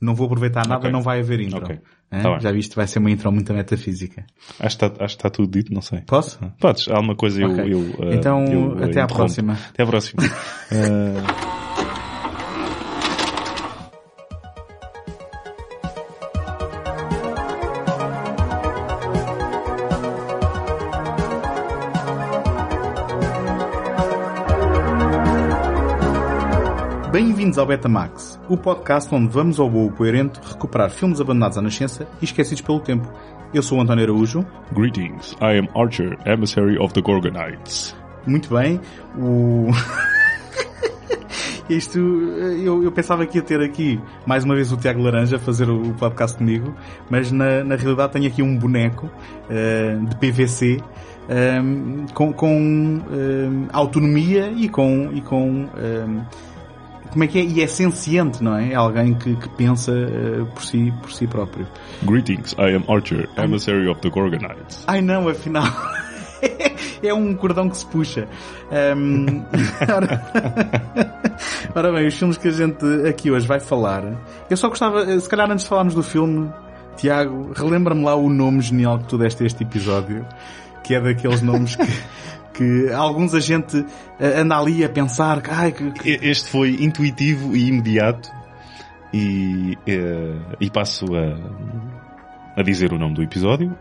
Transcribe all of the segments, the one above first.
Não vou aproveitar nada, Ok. não vai haver intro. Ok. Hã? Tá. Já viste, vai ser uma intro muito metafísica. Acho que está, acho que está tudo dito, não sei. Posso? Podes, há alguma coisa eu, Ok. eu, eh, Então, eu, eh, até à próxima. Até à próxima. Bem-vindos ao Betamax, o podcast onde vamos ao boa coerente recuperar filmes abandonados à nascença e esquecidos pelo tempo. Eu sou o António Araújo. Greetings, I am Archer, emissary of the Gorgonites. Muito bem. O... Isto, eu, eu pensava que ia ter aqui mais uma vez o Tiago Laranja a fazer o, podcast comigo, mas na, na realidade tenho aqui um boneco eh, de PVC ehm, com, com ehm, autonomia e com, e com como é que é? E é senciente, não é? É alguém que, que pensa eh, por si, por si próprio. Greetings, I am Archer, emissary of the Gorgonites. Ai não, afinal. é um cordão que se puxa. Ahm, ora... ora bem, os filmes que a gente aqui hoje vai falar. Eu só gostava, se calhar antes de falarmos do filme, Tiago, relembra-me lá o nome genial que tu deste a este episódio, que é daqueles nomes que. Que alguns a gente eh, anda ali a pensar que, ai, que, que- E- Este foi intuitivo e imediato e, eh, e passo a, a dizer o nome do episódio.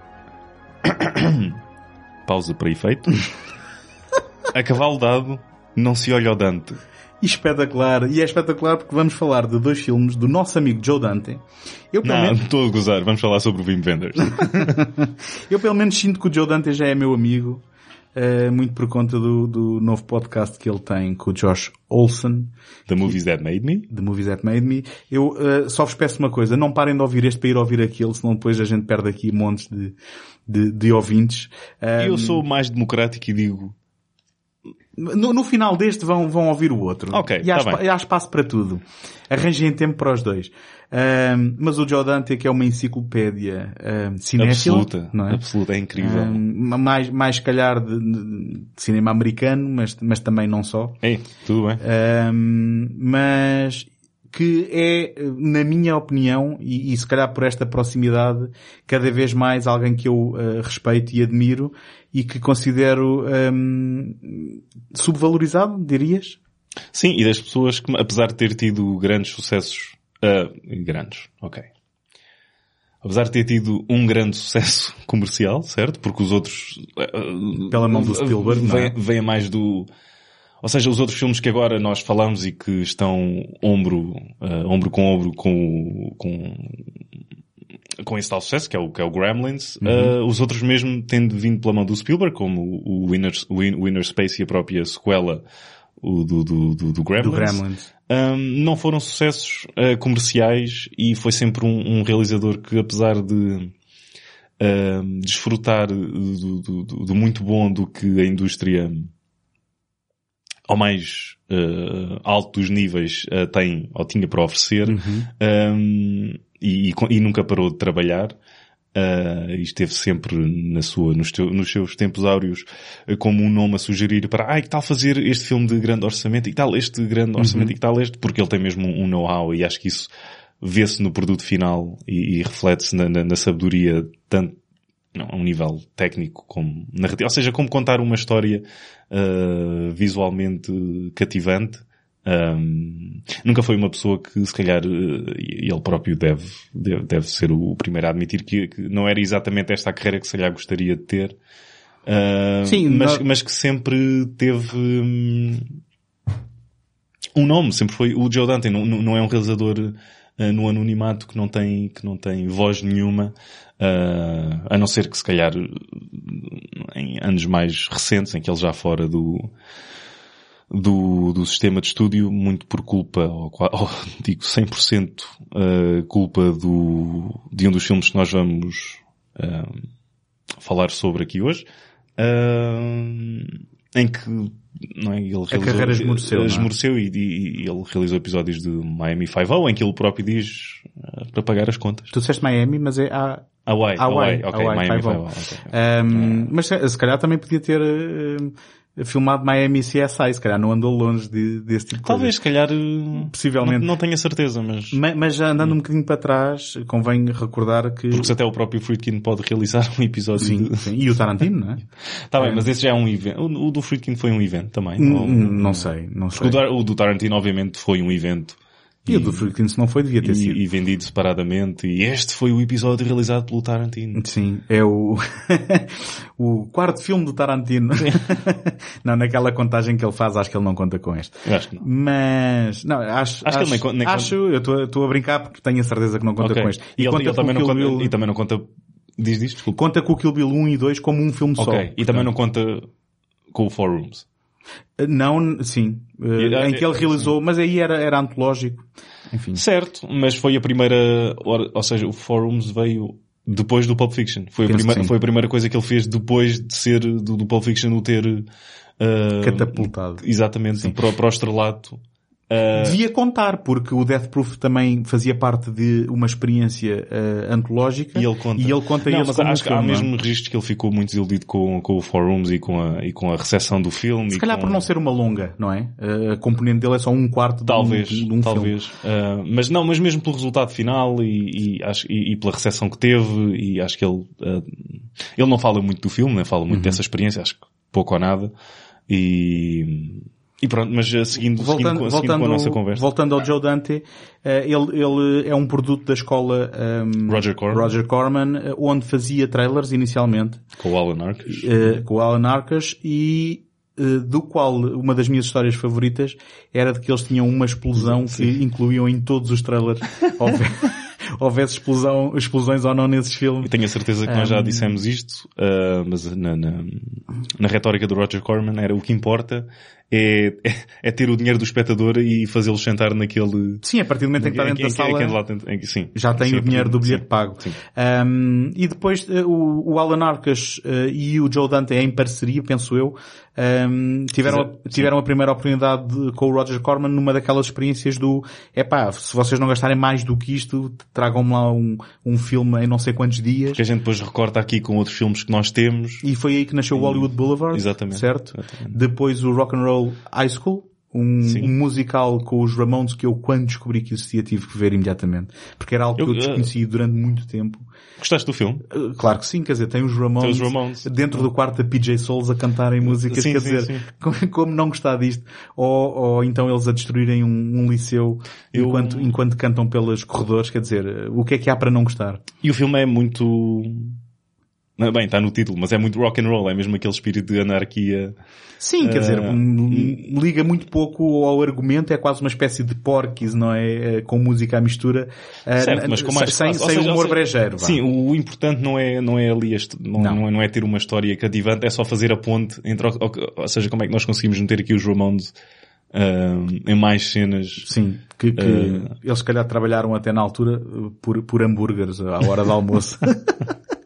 Pausa para efeito. A cavalo dado não se olha ao Dante. espetacular. E é espetacular porque vamos falar de dois filmes do nosso amigo Joe Dante. Eu pelo, Não, menos, estou a gozar. Vamos falar sobre o Wim Wenders. eu pelo menos sinto que o Joe Dante já é meu amigo. Eh, muito por conta do, do novo podcast que ele tem com o Josh Olson, The Movies That Made Me. The Movies That Made Me. Eu eh, só vos peço uma coisa, não parem de ouvir este para ir ouvir aquele, senão depois a gente perde aqui montes de, de, de ouvintes. Eh, Eu sou mais democrático e digo... No, no final deste vão, vão ouvir o outro. Ok, e há, tá bem. há espaço para tudo. Arranjem tempo para os dois. Ahm, mas o Joe Dante que é uma enciclopédia ahm, cinéfila. Absoluta. Não é? Absoluta. É incrível. Ahm, mais, mais se calhar de, de cinema americano, mas, mas também não só. Ei, tudo bem. Ahm, mas que é, na minha opinião, e, e se calhar por esta proximidade, cada vez mais alguém que eu ah, respeito e admiro e que considero ahm, subvalorizado, dirias? Sim, e das pessoas que, apesar de ter tido grandes sucessos, ah, grandes, ok. Apesar de ter tido um grande sucesso comercial, certo? Porque os outros... ah, Pela mão do Spielberg, não é? vem, vem mais do... Ou seja, os outros filmes que agora nós falamos e que estão ombro, ah, ombro com ombro com, o- com, com esse tal sucesso, que é o, que é o Gremlins, Uhum. ah, os outros mesmo tendo vindo pela mão do Spielberg, como o Winner, Win- Winner Space e a própria sequela o do, do, do, do Gremlins. Do Gremlins. Um, não foram sucessos uh, comerciais e foi sempre um, um realizador que apesar de um, desfrutar do, do- do- muito bom do que a indústria ao mais uh, alto dos níveis uh, tem ou tinha para oferecer um, e, e e nunca parou de trabalhar. Uh, e esteve sempre na sua, nos, teu- nos seus tempos áureos uh, como um nome a sugerir para, ai, que tal fazer este filme de grande orçamento e que tal este grande orçamento e que tal este, porque ele tem mesmo um, um know-how e acho que isso vê-se no produto final e, e reflete-se na, na, na sabedoria tanto não, a um nível técnico como narrativo, ou seja, como contar uma história uh, visualmente cativante. Um, nunca foi uma pessoa que, se calhar, uh, e ele próprio deve, deve, deve ser o primeiro a admitir que, que não era exatamente esta a carreira que, se calhar, gostaria de ter. Uh, Sim, mas, nós- mas que sempre teve hum, um nome, sempre foi o Joe Dante, não, não não é um realizador uh, no anonimato que não tem, que não tem voz nenhuma, uh, a não ser que se calhar em anos mais recentes, em que ele já fora do, do, do sistema de estúdio, muito por culpa, ou, ou digo 100% uh, culpa do, de um dos filmes que nós vamos uh, falar sobre aqui hoje, uh, em que não é, ele realizou, carreira esmoreceu, é? esmoreceu e, e- e ele realizou episódios de Miami Five-O em que ele próprio diz uh, para pagar as contas. Tu disseste Miami, mas é a Hawaii, Hawaii, Hawaii, ok, Hawaii Miami Five-O. Five-O, ok. Um, mas se se calhar também podia ter um, filmado Miami CSI, se calhar não andou longe de, desse tipo de Talvez, se calhar, Possivelmente. Não, não tenho a certeza, mas... mas, mas andando um bocadinho para trás, convém recordar que... Porque até o próprio Friedkin pode realizar um episódio sim, de... sim. E o Tarantino, não é? Tá bem, mas esse já é um evento. O, o do Friedkin foi um evento também. N- Ou- Não sei, não sei. Porque o do Tarantino obviamente foi um evento. E o do Friedkin, se não foi, devia ter sido. E, e vendido separadamente. E este foi o episódio realizado pelo Tarantino. Sim, é o, o quarto filme do Tarantino. não, naquela contagem que ele faz, acho que ele não conta com este. Eu acho que não. Mas, não, acho, Acho que ele nem con- nem acho, eu estou- a brincar porque tenho a certeza que não conta Ok. com este. E, ele, conta ele também não conta, Bill- e também não conta, diz diz, desculpa. conta com o Kill Bill 1 e 2 como um filme só. Ok. E também não conta com o Four Rooms. Não, sim. E- em que ele realizou, mas aí era, era antológico. Enfim. Certo, mas foi a primeira, ou seja, o Four Rooms veio depois do Pulp Fiction. Foi a, Penso primeira, foi a primeira coisa que ele fez depois de ser, do, do Pulp Fiction o ter, uh, Catapultado. Exatamente, para, para o estrelato. Uh, Devia contar, porque o Death Proof também fazia parte de uma experiência eh, antológica. E ele conta. E ele conta não, mas acho que há filme, é? mesmo registros que ele ficou muito desiludido com, com o Forums e com a, e com a recepção do filme. Se calhar com... por não ser uma longa, não é? Eh, A componente dele é só um quarto de Talvez, um, de um filme. talvez. Uh, mas não, mas mesmo pelo resultado final e, e, acho, e, e pela recepção que teve e acho que ele, uh, ele não fala muito do filme, né? fala Uhum. muito dessa experiência, acho que pouco ou nada. E, e pronto, mas uh, seguindo, Voltando, seguindo, voltando, com a nossa conversa. voltando ao Joe Dante, eh, ele, ele é um produto da escola ehm, Roger Corman. Roger Corman, eh, onde fazia trailers inicialmente, Com o Alan eh, com o Alan Arcas e eh, do qual uma das minhas histórias favoritas era de que eles tinham uma explosão que incluíam em todos os trailers. Houve- Houvesse explosão, explosões ou não nesses filmes. Eu tenho a certeza que nós já dissemos isto, uh, mas na, na, na retórica do Roger Corman era o que importa é, é, é ter o dinheiro do espectador e fazê-lo sentar naquele... Sim, a partir do momento em que está dentro da sala, já tem o dinheiro do bilhete pago. sim. Um, e depois eh, o, o Alan Arcas eh, e o Joe Dante em parceria, penso eu, um, tiveram, tiveram a primeira oportunidade de- com o Roger Corman numa daquelas experiências do epá, se vocês não gastarem mais do que isto, tragam-me lá um, um filme em não sei quantos dias. Que a gente depois recorta aqui com outros filmes que nós temos. E foi aí que nasceu o Hollywood Boulevard. Exatamente. Certo? Exatamente. Depois o Rock and Roll High School. Um, um musical com os Ramones que eu quando descobri que existia tive que ver imediatamente. Porque era algo que Eu, eu eh, desconheci durante muito tempo. Gostaste do filme? Uh, Claro que sim, quer dizer, tem os Ramones, Tem os Ramones. dentro do quarto da PJ Souls a cantarem músicas, Sim, quer sim, dizer, sim. Como, não gostar disto? Ou, ou então eles a destruírem um, um liceu Eu- enquanto, enquanto cantam pelos corredores, quer dizer, uh, o que é que há para não gostar? E o filme é muito... Não, Bem, está no título, mas é muito rock and roll, é mesmo aquele espírito de anarquia. Sim, quer dizer, Uh, um, liga muito pouco ao argumento, é quase uma espécie de porquis, não é? Eh, Com música à mistura, uh, Certo, n- mas com mais sem. Ou sem seja, humor ou seja, brejeiro. vá. Sim, o importante não é, não é ali este, não, Não. não. é, não é ter uma história cativante, é só fazer a ponte entre, o- o- ou seja, como é que nós conseguimos meter aqui os Ramones ahm, em mais cenas. Sim, que, que Uh, eles se calhar trabalharam até na altura uh, por, por hambúrgueres à hora do almoço.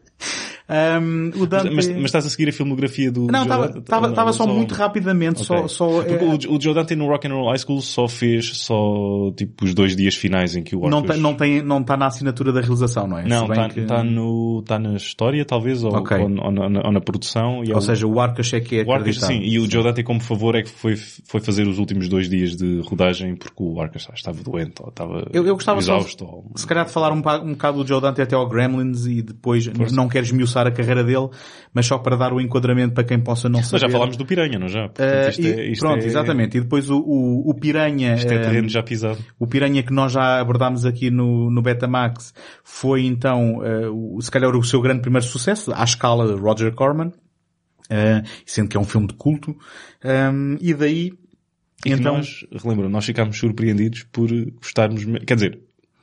Um, o Dante... Mas, mas estás a seguir a filmografia do não, estava Não, estava só muito rapidamente, só, Ok. só Porque é, o, o Joe Dante no Rock and Roll High School só fez só tipo os dois dias finais em que o não Orcus... tem, não tem, não está na assinatura da realização, não é? Não, está que- tá no, tá na história talvez, ou, Ok. ou, ou na, ou na produção. É Ou seja, o Arcas é que é o acreditado. sim, e o Joe Dante como favor é que foi, foi fazer os últimos dois dias de rodagem porque o Arcas estava doente ou estava Eu, eu gostava só, exausto. ou- se calhar de falar um, um bocado do Joe Dante até ao Gremlins e depois não quero esmiuçar a carreira dele, mas só para dar o enquadramento para quem possa não Mas saber. já falámos do Piranha, não já? Portanto, Eh, isto e- é- isto pronto, é- exatamente. E depois o, o, o Piranha, Isto é eh, terreno já pisado. o Piranha que nós já abordámos aqui no, no Betamax foi então, o- se calhar o seu grande primeiro sucesso, à escala de Roger Corman, eh, sendo que é um filme de culto, Um, e daí, E então, nós, relembro, nós ficámos surpreendidos por gostarmos, quer dizer,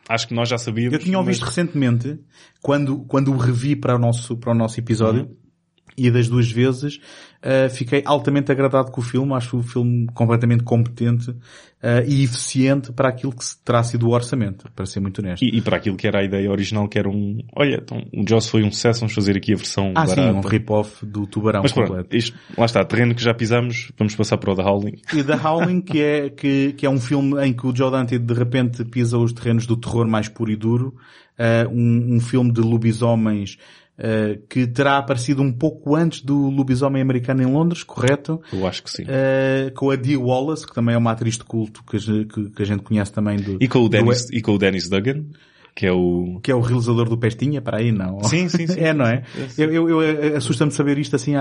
acho que nós já sabíamos. eu tinha ouvido mas- recentemente, quando, quando o revi para o nosso, para o nosso episódio, Uhum. E das duas vezes, eh, fiquei altamente agradado com o filme, acho o filme completamente competente eh, e eficiente para aquilo que se terá sido o orçamento, para ser muito honesto. E, e para aquilo que era a ideia original, que era um, olha, então, o Jaws foi um sucesso, vamos fazer aqui a versão Ah, sim, barata. um rip-off do Tubarão Mas completo. pronto, isto, lá está, terreno que já pisamos, vamos passar para o The Howling. E The Howling, que é, que, que é um filme em que o Joe Dante de repente pisa os terrenos do terror mais puro e duro. Uh, um, um filme de lobisomens uh, que terá aparecido um pouco antes do Lobisomem Americano em Londres, correto? Eu acho que sim. Uh, com a Dee Wallace, que também é uma atriz de culto que, que, que a gente conhece também do... E com o Dennis, do... e com o Dennis Duggan? Que é o... Que é o realizador do Pestinha, para aí não. Sim, sim, sim. é, não é? Eu, eu, eu assusta-me saber isto assim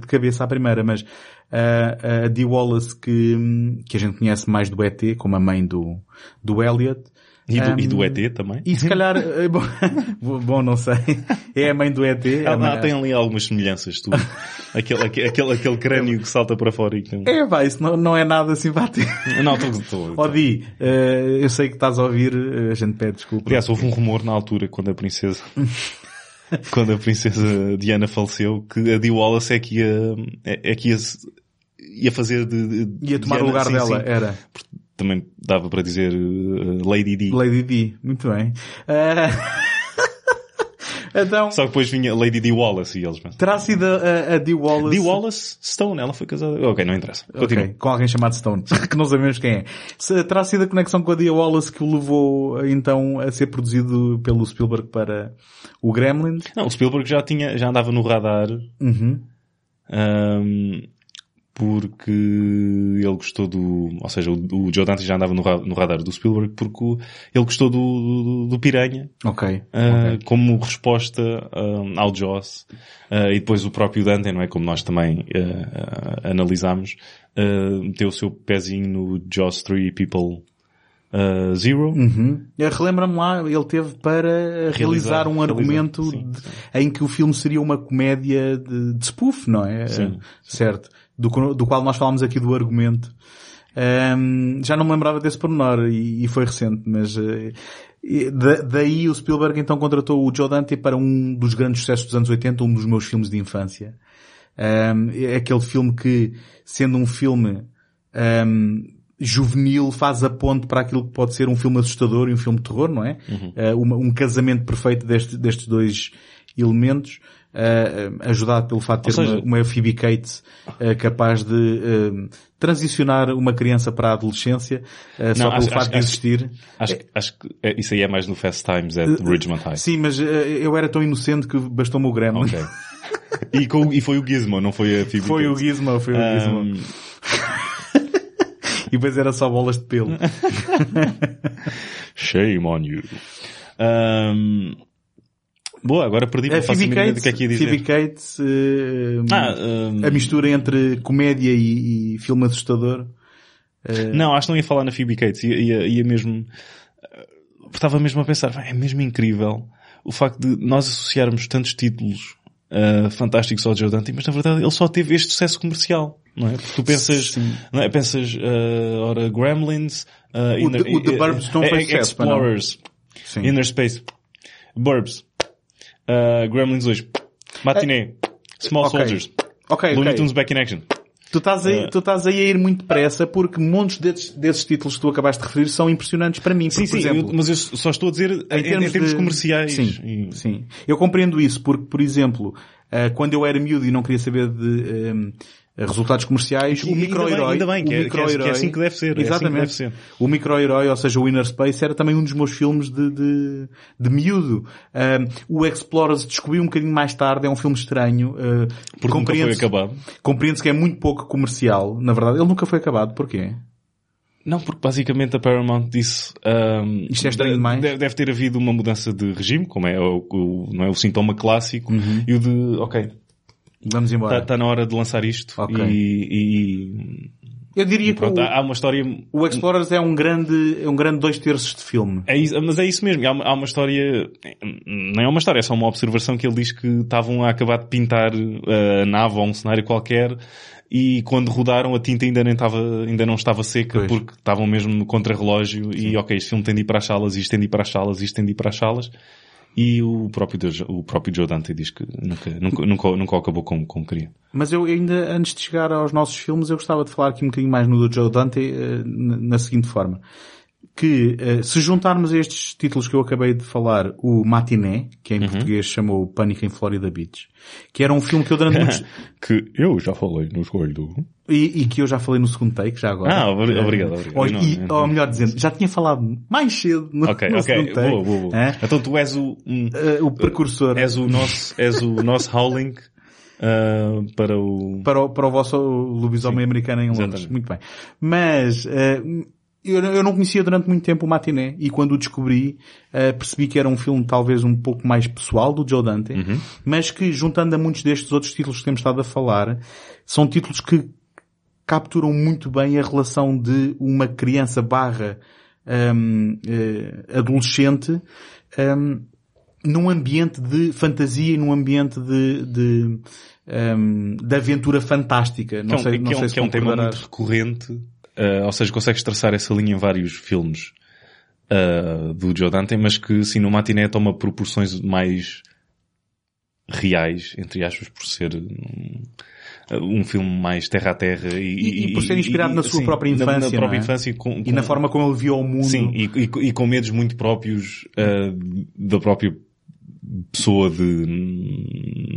de cabeça à primeira, mas uh, a Dee Wallace que, que a gente conhece mais do ET, como a mãe do, do Elliot, e do, um, e do ET também? E se calhar, eh, bom, bom, não sei, é a mãe do ET. Ela, tem ali algumas semelhanças, tu. aquele, aquele, aquele crânio que salta para fora e que... É, vai, isso não, não é nada simpático. Não, estou... Ó Di, uh, eu sei que estás a ouvir, a gente pede desculpa. Aliás, houve um rumor na altura, quando a princesa... quando a princesa Diana faleceu, que a Dee Wallace é que ia, é, é que ia, ia fazer de, de Ia tomar Diana, o lugar sim, dela, sim. era também dava para dizer uh, Lady D. Lady D, muito bem. Uh... então... Só que depois vinha Lady D Wallace e eles... Terá sido a, a D Wallace... D Wallace Stone, ela foi casada... Ok, não interessa. Okay, com alguém chamado Stone, que não sabemos quem é. Terá sido a conexão com a D Wallace que o levou então a ser produzido pelo Spielberg para o Gremlins? Não, o Spielberg já tinha, já andava no radar. Uhum. Um, porque ele gostou do, ou seja, o, o Joe Dante já andava no, no radar do Spielberg porque o, ele gostou do, do, do Piranha. Ok. Uh, okay. Como resposta uh, ao Joss. Uh, e depois o próprio Dante, não é? Como nós também analisámos, meteu o seu pezinho no Joss 3 People Uh, Zero. Uhum. Relembra-me lá, ele teve para realizar, realizar um argumento sim, sim. De, em que o filme seria uma comédia de, de spoof, não é? Sim. certo do, do qual nós falámos aqui do argumento. Um, já não me lembrava desse pormenor e, e foi recente, mas uh, da, daí o Spielberg então contratou o Joe Dante para um dos grandes sucessos dos anos 80, um dos meus filmes de infância. Um, é aquele filme que, sendo um filme um, juvenil, faz a ponte para aquilo que pode ser um filme assustador e um filme de terror, não é? Uhum. Uh, uma, um casamento perfeito deste, destes dois elementos uh, ajudado pelo fato de ter seja... uma, uma Phoebe Cates uh, capaz de uh, transicionar uma criança para a adolescência uh, só pelo acho, fato acho, de existir. Acho, acho, acho que é, isso aí é mais no Fast Times at Ridgemont High. Sim, mas eu era tão inocente que bastou-me o Gremlin. Okay. e, com, e foi o Gizmo, não foi a Phoebe Foi Cates. o Gizmo, foi o um... Gizmo. e depois era só bolas de pelo. Shame on you. Um, Boa, agora perdi para faço ideia do que é que ia dizer. Phoebe Cates, uh, ah, um... a mistura entre comédia e, e filme assustador. Uh... Não, acho que não ia falar na Phoebe Cates, ia, ia, ia mesmo, uh, estava mesmo a pensar, é mesmo incrível o facto de nós associarmos tantos títulos uh, fantásticos ao Joe Dante, mas na verdade ele só teve este sucesso comercial. Não é? Porque tu pensas, não é? pensas, uh, ora, Gremlins, uh, o, Inner, o The Burbs não foi Explorers, Inner Space, Burbs, Uh, Gremlins 2. Matiné. Small okay. Soldiers. Ok, Looney okay. Tunes Back in Action. Tu estás, aí, uh, tu estás aí a ir muito depressa porque montes desses, desses títulos que tu acabaste de referir são impressionantes para mim. Sim, porque, sim, exemplo, eu, mas eu só estou a dizer em, em termos, em termos de... comerciais. Sim, e... sim. Eu compreendo isso porque, por exemplo, uh, quando eu era miúdo e não queria saber de... Um, resultados comerciais, o micro-herói. Ainda bem, ainda bem que, é, que, é, assim que deve ser. Exatamente. É assim deve ser. O micro-herói, ou seja, o Inner Space, era também um dos meus filmes de, de, de miúdo. Um, o Explorers descobri um bocadinho mais tarde, é um filme estranho. Uh, Porque nunca foi acabado. Compreende-se que é muito pouco comercial, na verdade. Ele nunca foi acabado, porquê? Não, porque basicamente a Paramount disse um, Isto é estranho demais. Deve, deve, ter havido uma mudança de regime, como é o, o não é o sintoma clássico, uhum. e o de, ok, Vamos embora. Está tá na hora de lançar isto. Okay. E, e, eu diria pronto, que o, há uma história. O Explorers é um grande, é um grande dois terços de filme. É isso, mas é isso mesmo. Há uma, há uma história, não é uma história, é só uma observação que ele diz que estavam a acabar de pintar eh, a nave ou um cenário qualquer e quando rodaram a tinta ainda, nem estava, ainda não estava seca pois. porque estavam mesmo no contra-relógio e ok, este filme tem de ir para as salas, isto tem de ir para as salas, isto tem de ir para as salas e o próprio, o próprio Joe Dante diz que nunca, nunca, nunca, nunca acabou como, como queria. Mas eu ainda, antes de chegar aos nossos filmes, eu gostava de falar aqui um bocadinho mais no do Joe Dante, uh, na seguinte forma. Que uh, se juntarmos a estes títulos que eu acabei de falar, o Matiné, que em Uhum. português chamou Pânico em Florida Beach, que era um filme que eu durante muitos... que eu já falei no escolho do... e, e que eu já falei no segundo take, já agora. Ah, Eh, obrigado, obrigado. Ou, Não, e, não. ou melhor dizendo, já tinha falado mais cedo no, Ok, no ok, segundo take. boa, boa, boa. Hã? Então tu és o, um, Eh, o precursor és o nosso, és o nosso howling ah, para o... para o, para o vosso lobisomem americano em Londres. exatamente. Muito bem. Mas, eh, eu, eu não conhecia durante muito tempo o Matiné e quando o descobri eh, percebi que era um filme talvez um pouco mais pessoal do Joe Dante, Uhum. mas que juntando a muitos destes outros títulos que temos estado a falar, são títulos que capturam muito bem a relação de uma criança barra hum, eh, adolescente hum, num ambiente de fantasia e num ambiente de, de, hum, de aventura fantástica. Não é um, sei, que não é um- sei se que é um tema muito recorrente, ah, ou seja, consegues traçar essa linha em vários filmes ah, do Joe Dante, mas que sim, no Matiné toma proporções mais reais, entre aspas, por ser um, um filme mais terra a terra e, E- e por ser inspirado na sua própria na- Na, infância, própria é? infância com, E na com- forma como ele via o mundo. Sim, e, e- e com medos muito próprios ah, da própria pessoa de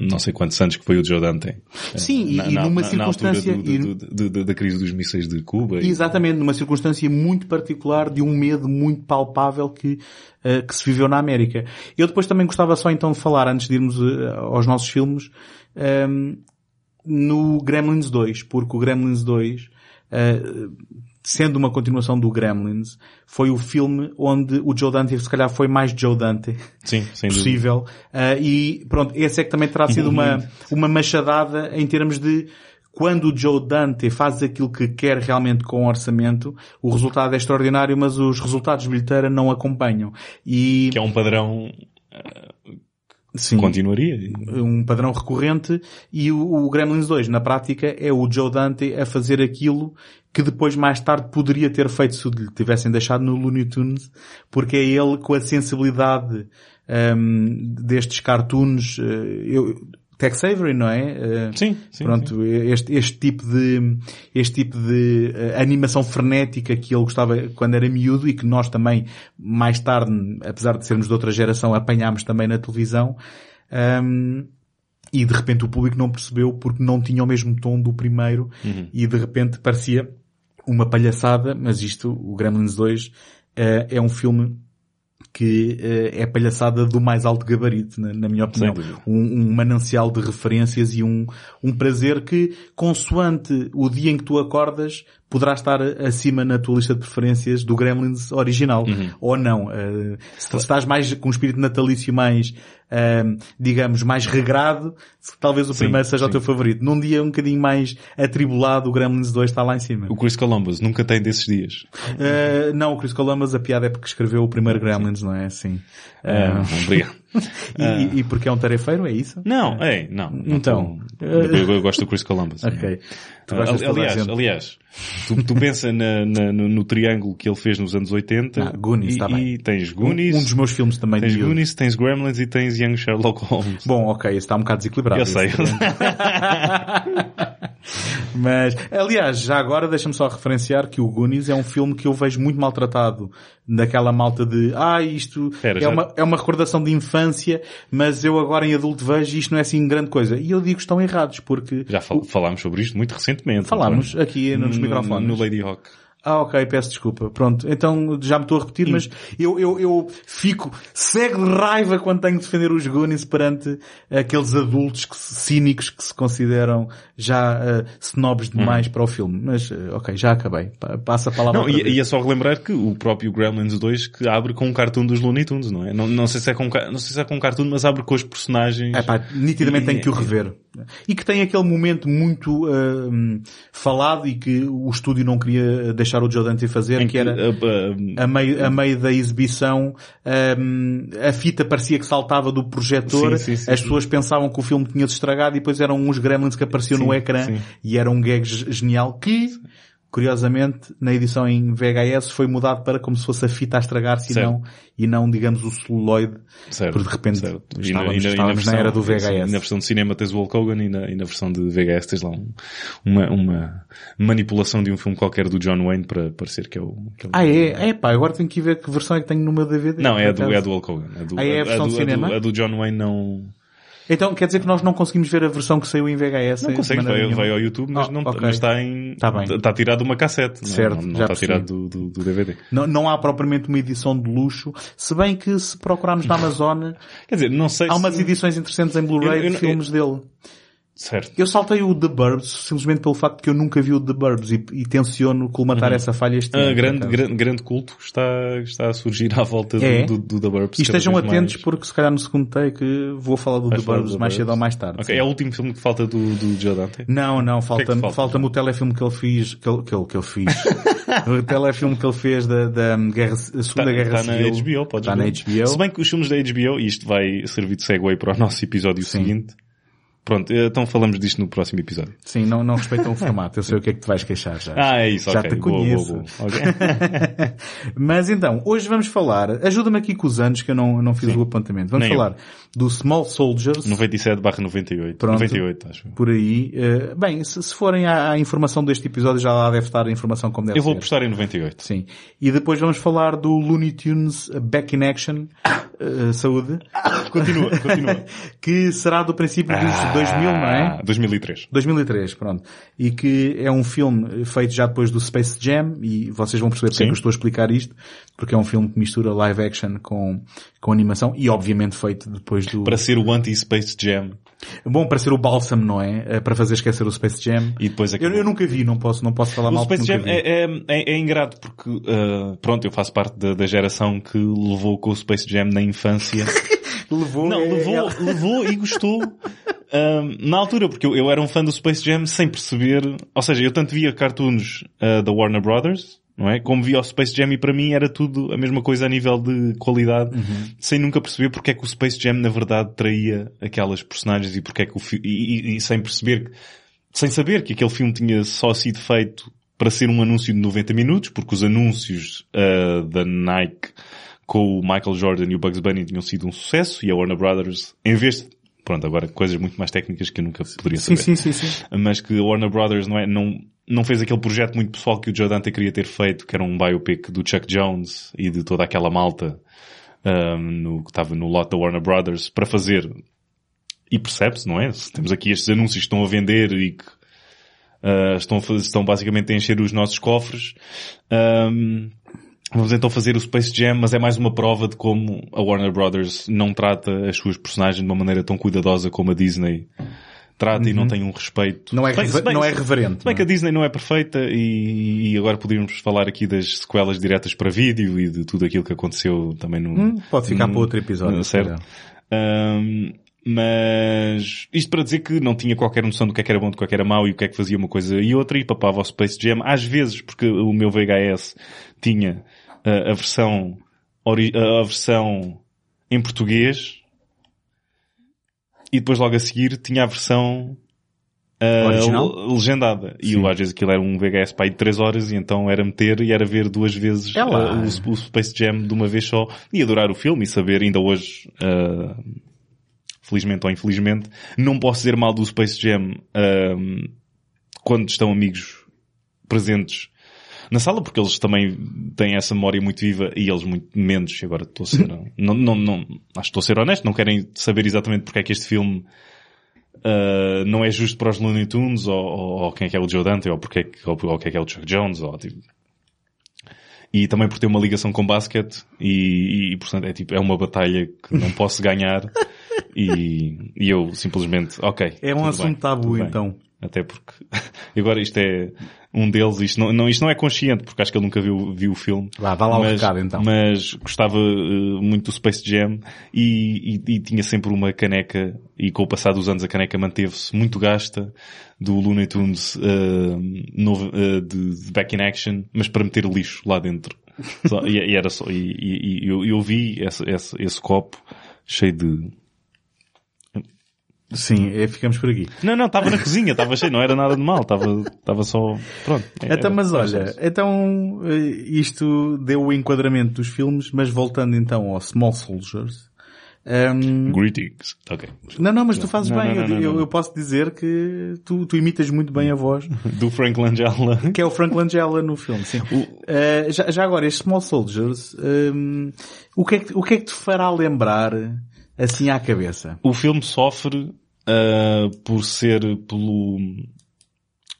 não sei quantos anos que foi o Joe Dante. Sim, e- Na- e na- numa na- na circunstância- do- do- do- do- da crise dos mísseis de Cuba. e- Exatamente, numa circunstância muito particular de um medo muito palpável que, eh, que se viveu na América. Eu depois também gostava só então de falar, antes de irmos eh, aos nossos filmes, ehm, no Gremlins 2, porque o Gremlins 2, eh, sendo uma continuação do Gremlins, foi o filme onde o Joe Dante se calhar foi mais Joe Dante Sim, possível. Ah, e pronto, esse é que também terá sido uma, uma machadada em termos de quando o Joe Dante faz aquilo que quer realmente com o orçamento, o resultado é extraordinário, mas os resultados de bilheteira não acompanham. E Que é um padrão sim, que continuaria. um padrão recorrente e o, o Gremlins 2, na prática, é o Joe Dante a fazer aquilo que depois mais tarde poderia ter feito se lhe tivessem deixado no Looney Tunes, porque é ele com a sensibilidade hum, destes cartoons, eh, eu, Tex Avery, não é? Eh, Sim, sim. Pronto, este, este tipo de, este tipo de eh, animação frenética que ele gostava quando era miúdo e que nós também, mais tarde, apesar de sermos de outra geração, apanhámos também na televisão, hum, e de repente o público não percebeu porque não tinha o mesmo tom do primeiro Uhum. e de repente parecia uma palhaçada, mas isto, o Gremlins 2, eh, é um filme que eh, é palhaçada do mais alto gabarito, na, na minha opinião. Um, um manancial de referências e um, um prazer que, consoante o dia em que tu acordas, poderá estar acima na tua lista de preferências do Gremlins original. Ou não. Eh, se, estás mais com um espírito natalício mais, eh, digamos, mais regrado, talvez o Sim, primeiro seja o sim. teu favorito. Num dia um bocadinho mais atribulado, o Gremlins 2 está lá em cima. O Chris Columbus nunca tem desses dias. Uh, não, o Chris Columbus, a piada é porque escreveu o primeiro Gremlins, não é? Sim. Uh, obrigado. e, e- e porque é um tarefeiro, é isso? Não, é, não. não Então. tô- eu, eu gosto do Chris Columbus. Ok. Tu a aliás, aliás, tu, tu pensa na- na- no, no triângulo que ele fez nos anos 80 Ah, Goonies, e, tá bem. e tens Um, Goonies, um dos meus filmes também tens de. Goonies, tens Gremlins e tens Young Sherlock Holmes. Bom, ok, esse está um bocado desequilibrado. eu sei. Mas, aliás, já agora deixa-me só referenciar que o Goonies é um filme que eu vejo muito maltratado daquela malta de, ah, isto Espera, é, já- uma, é uma recordação de infância, mas eu agora em adulto vejo isto não é assim grande coisa. E eu digo que estão errados, porque Já fal- falámos sobre isto muito recentemente. falámos aqui nos No- microfones. No Lady Hawk. Ah, ok, peço desculpa. Pronto, então já me estou a repetir, mas eu, eu, eu fico cego de raiva quando tenho de defender os Goonies perante aqueles adultos que cínicos que se consideram já uh, snobs demais para o filme. Mas, uh, ok, já acabei. Pa- Passa a palavra. Não, e, e é só relembrar que o próprio Gremlins 2 que abre com um cartoon dos Looney Tunes, não é? Não, não sei se é com, não sei se é com um cartoon, mas abre com os personagens. É pá, nitidamente E- tenho que o rever. E que tem aquele momento muito uh, falado e que o estúdio não queria deixar o Joe Dante fazer, em que era... uh, uh, a meio, a meio da exibição, hum, a fita parecia que saltava do projetor, Sim, sim, sim, as pessoas pensavam que o filme tinha-se estragado e depois eram uns gremlins que apareciam no ecrã e era um gag ge- genial que curiosamente, na edição em VHS foi mudado para como se fosse a fita a estragar-se e não, e não, digamos, o celuloide. Certo. Porque de repente certo. E na, estávamos, e na- e na versão, era do VHS. Na versão de cinema tens o Hulk Hogan e na, e na versão de VHS tens lá um- uma, uma manipulação de um filme qualquer do John Wayne para parecer que é o... Que é o Ah, é? É pá, agora tenho que ver que versão é que tenho no meu DVD. Não, é a do, é a do Hulk Hogan. A do, Ah, é a versão de cinema? do, a do John Wayne não... Então, quer dizer que nós não conseguimos ver a versão que saiu em VHS? Não consegues, nenhuma? vai ao YouTube, mas, Ah, não, ok. mas está em... Tá bem. Está tirado de uma cassete. não- Certo, não, não já está tirado do, do, do DVD. Não, não há propriamente uma edição de luxo, se bem que se procurarmos na Amazon, Quer dizer, não sei há se... umas edições interessantes em Blu-ray Eu- eu- de filmes dele. Certo. Eu saltei o The Burbs simplesmente pelo facto de que eu nunca vi o The Burbs e, e tenciono colmatar essa falha este ano. Ah, por grande, grande, grande culto está, está a surgir à volta do, É? do, do The Burbs. E estejam atentos mais. porque se calhar no segundo take vou falar do Vais The Burbs do mais cedo ou mais tarde. Ok, sim. é o último filme que falta do, do Joe Dante? Não, não, é falta-me falta? falta o telefilme que ele fez, que ele, que ele, que ele fez. o telefilme que ele fez da, da guerra, da Segunda Guerra está Civil. na HBO, podes Está na. HBO. Se bem que os filmes da HBO, e isto vai servir de segue para o nosso episódio Sim. seguinte. Pronto, então falamos disto no próximo episódio. Sim, não, não respeitam o formato. Eu sei o que é que te vais queixar já. Ah, é isso, Já ok. te Boa, boa, conheço. boa. Ok. Mas então, hoje vamos falar, ajuda-me aqui com os anos que eu não, não fiz Sim. o apontamento. Vamos Nem eu. Do Small Soldiers, 97 barra 98. Pronto. 98, acho. por aí. Eh, bem, se, se forem à, à informação deste episódio já lá deve estar a informação como deve Eu vou ser. postar em 98. Sim. E depois vamos falar do Looney Tunes Back in Action, eh, saúde, Continua, continua. que será do princípio dos 2000, não é? Ah, 2003. 2003, pronto. E que é um filme feito já depois do Space Jam, e vocês vão perceber porque é que eu estou a explicar isto, porque é um filme que mistura live action com, com animação, e obviamente feito depois do... Para ser o anti-Space Jam. Bom, para ser o bálsamo, não é? Eh, Para fazer esquecer o Space Jam. E depois Eu, eu nunca vi, não posso, não posso falar O mal Space porque Jam é, é, é, é ingrato porque, uh, pronto, eu faço parte da, da geração que levou com o Space Jam na infância. Levou, Não, é- levou, levou e gostou. um, na altura, porque eu, eu era um fã do Space Jam sem perceber, ou seja, eu tanto via cartoons uh, da Warner Brothers, não é? Como via o Space Jam e para mim era tudo a mesma coisa a nível de qualidade, sem nunca perceber porque é que o Space Jam na verdade traía aquelas personagens e porque é que o e, e- e sem perceber, que- sem saber que aquele filme tinha só sido feito para ser um anúncio de 90 minutos, porque os anúncios uh, da Nike com o Michael Jordan e o Bugs Bunny tinham sido um sucesso e a Warner Brothers, em vez de, pronto, agora coisas muito mais técnicas que eu nunca poderia Sim, saber, sim, sim, sim. mas que a Warner Brothers não é, não, não fez aquele projeto muito pessoal que o Joe Dante queria ter feito, que era um biopic do Chuck Jones e de toda aquela malta um, no, que estava no lot da Warner Brothers para fazer e percebe-se, não é? Temos aqui estes anúncios que estão a vender e que uh, estão, a fazer- estão basicamente a encher os nossos cofres. Um, vamos então fazer o Space Jam, mas é mais uma prova de como a Warner Brothers não trata as suas personagens de uma maneira tão cuidadosa como a Disney trata e não tem um respeito. Não é, bem- bem- não é reverente. bem não que é? a Disney não é perfeita e, e agora poderíamos falar aqui das sequelas diretas para vídeo e de tudo aquilo que aconteceu também no... Hum, pode ficar no- para outro episódio. no- certo. mas isto para dizer que não tinha qualquer noção do que é que era bom, do que é que era mau e o que é que fazia uma coisa e outra e papava o Space Jam às vezes porque o meu VHS tinha ah, a versão a versão em português e depois logo a seguir tinha a versão ah, Original? le- legendada. E Sim. eu, às vezes aquilo era um VHS para aí de 3 horas e então era meter e era ver duas vezes É ah, o, o Space Jam de uma vez só e adorar o filme e saber ainda hoje, ah, felizmente ou infelizmente, não posso dizer mal do Space Jam quando estão amigos presentes na sala, porque eles também têm essa memória muito viva e eles muito menos, e agora estou a ser, não, não, não, acho que estou a ser honesto, não querem saber exatamente porque é que este filme uh, não é justo para os Looney Tunes ou, ou, ou quem é que é o Joe Dante ou, porque é que, ou, ou quem é que é o Chuck Jones ou tipo, e também por ter uma ligação com basquete e, e, portanto é tipo, é uma batalha que não posso ganhar e, e eu simplesmente, ok. É um assunto bem, tabu, então. Até porque agora isto é um deles, isto não, não, isto não é consciente, porque acho que ele nunca viu, viu o filme. Vá, dá lá o mas, recado, então. Mas gostava eh, muito do Space Jam e, e- e tinha sempre uma caneca, e com o passar dos anos a caneca manteve-se muito gasta, do Looney Tunes eh, novo, eh, de, de Back in Action, mas para meter lixo lá dentro. Só- e, e era só, e eu, eu vi esse, esse, esse copo cheio de Sim, é, ficamos por aqui. Não, não, estava na cozinha, estava cheio, não era nada de mal, estava, estava só, pronto. Então, Era- mas olha, então eh, isto deu o enquadramento dos filmes, mas voltando então ao Small Soldiers. ehm, Greetings. Ok. não, não, mas tu fazes Não, bem. não, não, eu, eu posso dizer que tu, tu imitas muito bem a voz, Do Frank Langella. que é o Frank Langella no filme, sim. Eh, já, já agora, este Small Soldiers, ehm, o, que é que, o que é que te fará lembrar assim à cabeça? O filme sofre ah, por ser pelo...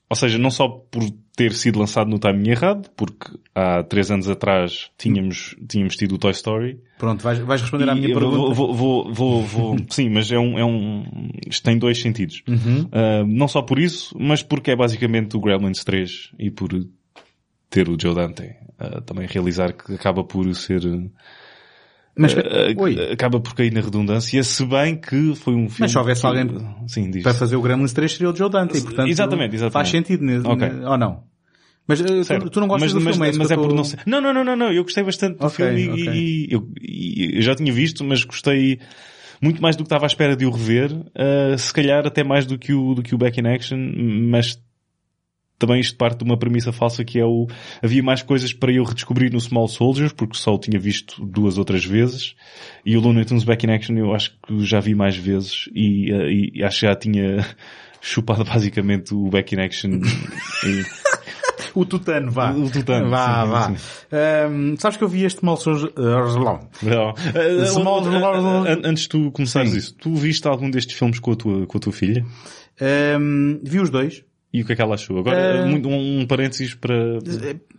Ou seja, não só por ter sido lançado no timing errado, porque há três anos atrás tínhamos, tínhamos tido o Toy Story. Pronto, vais, vais responder à minha pergunta. Vou, vou, vou, vou- sim, mas é um, é um, isto tem dois sentidos. Uhum. Ah, não só por isso, mas porque é basicamente o Gremlins 3 e por ter o Joe Dante ah, também realizar que acaba por ser, Mas, oi, acaba por cair na redundância, se bem que foi um filme. Mas se houvesse que- alguém Sim, para fazer o Gremlins 3 seria o Joe Dante, e, portanto Exatamente, exatamente. faz sentido, ne- Ok. ne- ou não? Mas eh, tu, tu não gostas mas, do mas, filme, é mas é por tô- não ser... Não, não, não, não, não, eu gostei bastante do Ok, filme e, ok. e eu, e eu já tinha visto, mas gostei muito mais do que estava à espera de o rever, ah, se calhar até mais do que o, do que o Back in Action, mas também isto parte de uma premissa falsa que é o, havia mais coisas para eu redescobrir no Small Soldiers, porque só o tinha visto duas outras vezes, e o Looney Tunes Back in Action eu acho que já vi mais vezes, e, ah, e acho que já tinha chupado basicamente o Back in Action e, O Tutano, vá. O Tutano, Vá, sim, vá. sim. Ahm, sabes que eu vi este Small Soldiers... eh, Não. Small- Antes de tu começares Sim. isso, tu viste algum destes filmes com a tua, com a tua filha? Ahm, vi os dois. E o que é que ela achou? Agora, Uh, muito- um, um parênteses para...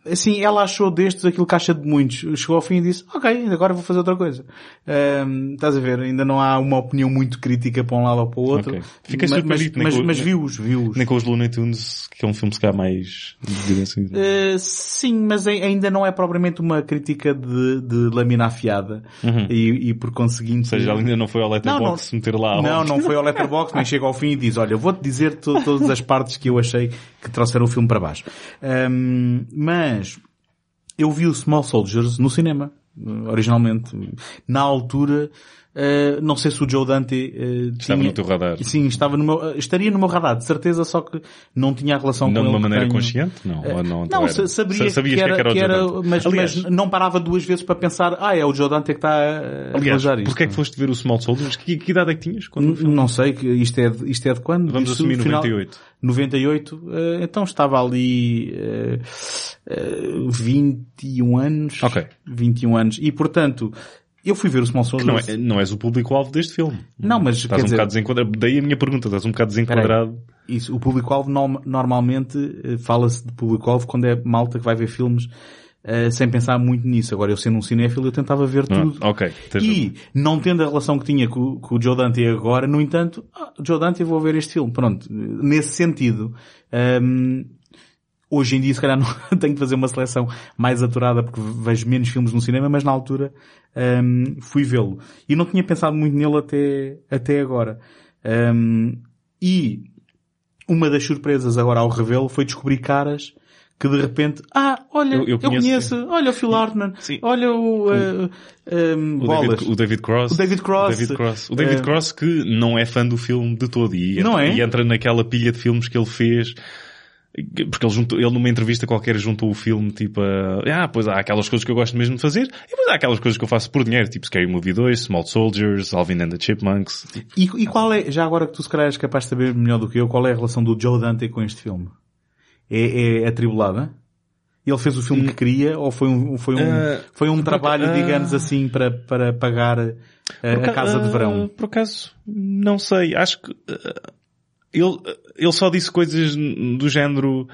Assim, ela achou destes aquilo que acha de muitos. Chegou ao fim e disse, ok, agora vou fazer outra coisa. Estás a ver? Ainda não há uma opinião muito crítica para um lado ou para o outro. Ok. Fiquei mas, mas, mas, mas nem- vi-os, vi-os. Nem com os Looney Tunes, que é um filme se calhar mais... assim. Uh, sim, mas ai- ainda não é propriamente uma crítica de, de lâmina afiada. E, e por conseguinte... Ou seja, ela ainda não foi ao Letterboxd Não, meter lá... Não, não foi ao Letterboxd, nem chega ao fim e diz, olha, vou-te dizer to- todas as partes que eu achei que trouxeram o filme para baixo. Ahm, mas, eu vi o Small Soldiers no cinema, eh, originalmente. Na altura, eh, não sei se o Joe Dante eh, Estava tinha... no teu radar. Sim, estava no meu, eh, estaria no meu radar, de certeza, só que não tinha a relação Não com de ele uma que maneira tenho. consciente? Não, ou não, Não, era? sa- sabia Sabias que era, o que era Dante. mas, Aliás, mas não parava duas vezes para pensar, ah, é o Joe Dante que está a aliás isto. porquê é que foste ver o Small Soldiers? Que, que idade é que tinhas? Não sei, que isto é de, isto é de quando? Vamos Isto assumir final- 98. 98, eh, então estava ali eh, eh, 21 anos. Ok. 21 anos. E portanto, eu fui ver o Small Que não, Soldiers. é, não és o público-alvo deste filme. Não, mas Estás um dizer, bocado desenquadrado. Daí a minha pergunta, estás um bocado desenquadrado. isso, o público-alvo norm- normalmente eh, fala-se de público-alvo quando é malta que vai ver filmes eh, sem pensar muito nisso. Agora eu sendo um cinéfilo eu tentava ver Não, tudo. ok. tens. E, não tendo a relação que tinha com, com o Joe Dante agora, no entanto, ah, Joe Dante, eu vou ver este filme. Pronto. Nesse sentido, hum, hoje em dia, se calhar, não tenho que fazer uma seleção mais aturada porque vejo menos filmes no cinema, mas na altura, hum, fui vê-lo. E não tinha pensado muito nele até, até agora. Hum, e, uma das surpresas agora ao revê-lo foi descobrir caras que de repente, ah, olha, Eu- eu, eu conheço, conheço, olha o Phil Hartman, Sim. olha o, uh, um, O. David, o David Cross. O David Cross. O David Cross. O David Eh, Cross que não é fã do filme de todo e entra, é? e entra naquela pilha de filmes que ele fez porque ele, juntou, ele numa entrevista qualquer juntou o filme tipo a, ah, pois há aquelas coisas que eu gosto mesmo de fazer e depois há aquelas coisas que eu faço por dinheiro, tipo Scary Movie 2, Small Soldiers, Alvin and the Chipmunks. E, e qual é, já agora que tu se calhar és capaz de saber melhor do que eu, qual é a relação do Joe Dante com este filme? É, é atribulada? Ele fez o filme que queria ou foi um, foi um, Ah, foi um trabalho, ah. digamos assim, para, para pagar a, a Por casa de aca- verão? ah, Por acaso, não sei. Acho que ele, ele só disse coisas do género.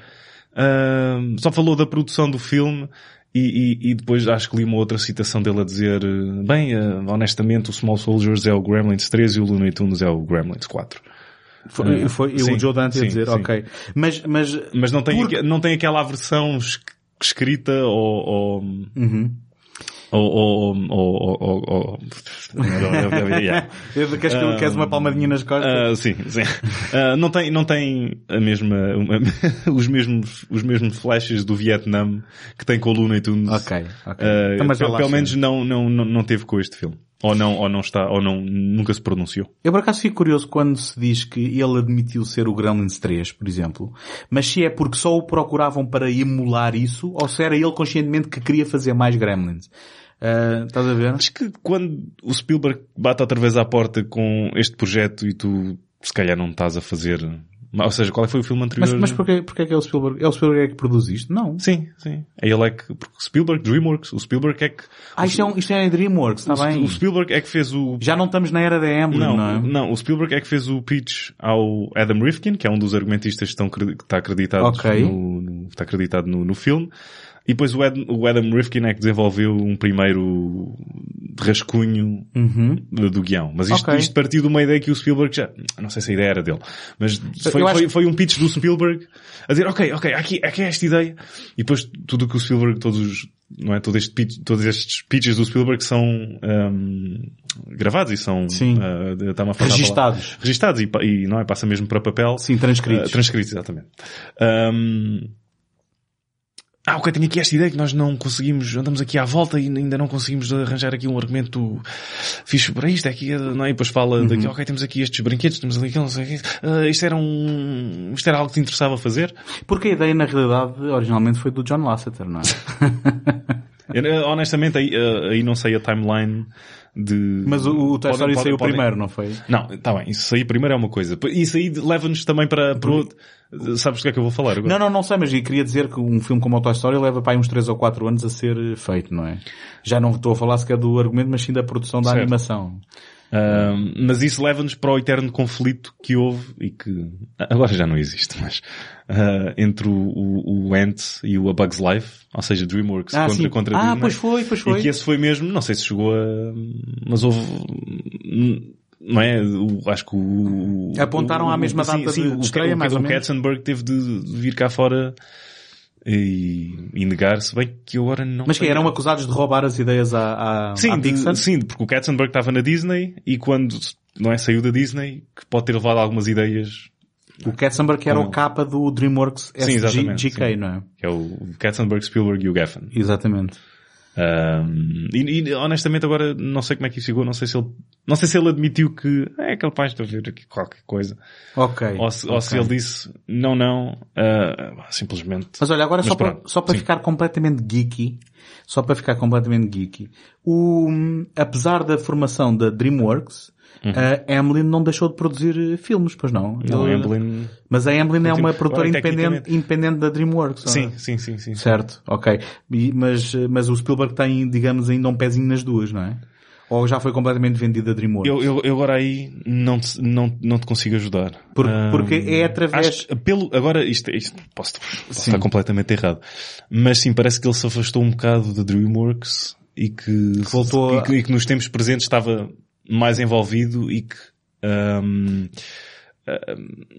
ah, só falou da produção do filme e, e- e depois acho que li uma outra citação dele a dizer ah, bem, ah, honestamente o Small Soldiers é o Gremlins 3 e o Looney Tunes é o Gremlins 4. Foi, foi sim, o Joe Dante a sim, dizer, sim. ok. Mas, mas, Mas não tem, Porque- não tem aquela versão es- escrita ou, ou, Uhum. Ou, ou, ou, ou, ou- queres, que- queres uma palmadinha nas costas? Ah, sim, sim. Ah, não tem, não tem a mesma, uma- os mesmos, os mesmos flashes do Vietnã que tem com o Looney Tunes. ok, ok. Ah, Então, pelo sim. menos não, não, não, não teve com este filme. Ou não, ou não está, ou não, nunca se pronunciou. Eu por acaso fico curioso quando se diz que ele admitiu ser o Gremlins 3, por exemplo. Mas se é porque só o procuravam para emular isso, ou se era ele conscientemente que queria fazer mais Gremlins. Uh, estás a ver? Acho que quando o Spielberg bate outra vez à porta com este projeto e tu se calhar não estás a fazer ou seja, qual foi o filme anterior? Mas, mas porquê, porquê é que é o Spielberg? É o Spielberg é que produz isto? Não. Sim, sim. É ele é que, porque Spielberg, DreamWorks, o Spielberg é que... Ah, isto é, um, isto é DreamWorks, está bem. O Spielberg é que fez o... Já não estamos na era da Amblin, não, não é? Não, o Spielberg é que fez o pitch ao Adam Rifkin, que é um dos argumentistas que, estão, que está acreditado, okay. no, no, está acreditado no, no filme. E depois o Adam, o Adam Rifkin é que desenvolveu um primeiro rascunho uhum. do, do guião. Mas isto, Ok. isto partiu de uma ideia que o Spielberg já, não sei se a ideia era dele, mas foi, acho foi, foi um pitch do Spielberg a dizer, ok, ok, aqui, aqui é esta ideia. E depois tudo o que o Spielberg, todos os, não é, todo este pitch, todos estes pitches do Spielberg são, um, gravados e são, Sim. uh, a Registados. Registados e, e, não é, passa mesmo para papel. Sim, transcritos. Uh, transcritos, exatamente. Um, ah, ok, tenho aqui esta ideia que nós não conseguimos, andamos aqui à volta e ainda não conseguimos arranjar aqui um argumento fixe para isto, é aqui, não é? E depois fala daqui, ok, temos aqui estes brinquedos, temos ali aquilo, não sei o quê. Ah, isto era um, isto era algo que te interessava fazer. Porque a ideia, na realidade, originalmente foi do John Lasseter, não é? Eu, honestamente, aí, eh, aí não sei a timeline de... Mas o, o Toy Story saiu podem- primeiro, não foi? Não, está bem, isso aí primeiro é uma coisa. Isso aí leva-nos também para, para outro... Sabes do que é que eu vou falar agora? Não, não, não sei, mas eu queria dizer que um filme como o Toy Story leva para aí uns 3 ou 4 anos a ser feito, não é? Já não estou a falar sequer do argumento, mas sim da produção da Certo. animação. Mas isso leva-nos para o eterno conflito que houve e que agora já não existe, mas uh, entre o, o, o Ant e o A Bug's Life, ou seja, DreamWorks Ah, contra, sim. contra Ah, Disney. pois foi, pois foi. E que esse foi mesmo, não sei se chegou a, mas houve, não é? O, acho que o, Apontaram o- à mesma sim, data sim, de- o, de estreia, o, mais o ou menos. Katzenberg teve de vir cá fora e, e negar-se, bem que eu agora não Mas que eram acusados de roubar as ideias à, à, Sim, à de- Pixar? sim, porque o Katzenberg estava na Disney e quando não é, saiu da Disney, que pode ter levado algumas ideias, O Katzenberg era o capa do DreamWorks Sim, exatamente, SGK, sim. não é? que é o Katzenberg, Spielberg e o Geffen. Exatamente. Um, e, e, honestamente agora não sei como é que isso chegou, não sei se ele, não sei se ele admitiu que é capaz de haver aqui qualquer coisa. Ok. Ou se, ou se ele disse não, não, uh, simplesmente. Mas olha, agora Mas só para, só para sim. ficar completamente geeky, só para ficar completamente geeky, o, apesar da formação da DreamWorks, a Amblin não deixou de produzir eh, filmes, pois não? Uhum. Não, Ele- Amblin, Mas a Amblin é uma produtora agora, independente, independente da DreamWorks. não é? sim, sim, sim, sim. Certo, ok. E- mas, eh, mas o Spielberg tem, digamos, ainda um pezinho nas duas, não é? Ou já foi completamente vendido a DreamWorks? Eu, eu, eu agora aí não te, não, não te consigo ajudar. Por- Um, porque é através- acho pelo, agora isto, isto posso, posso estar completamente errado. Mas sim, parece que ele se afastou um bocado da DreamWorks e que, voltou e que, e que nos tempos presentes estava mais envolvido e que, um,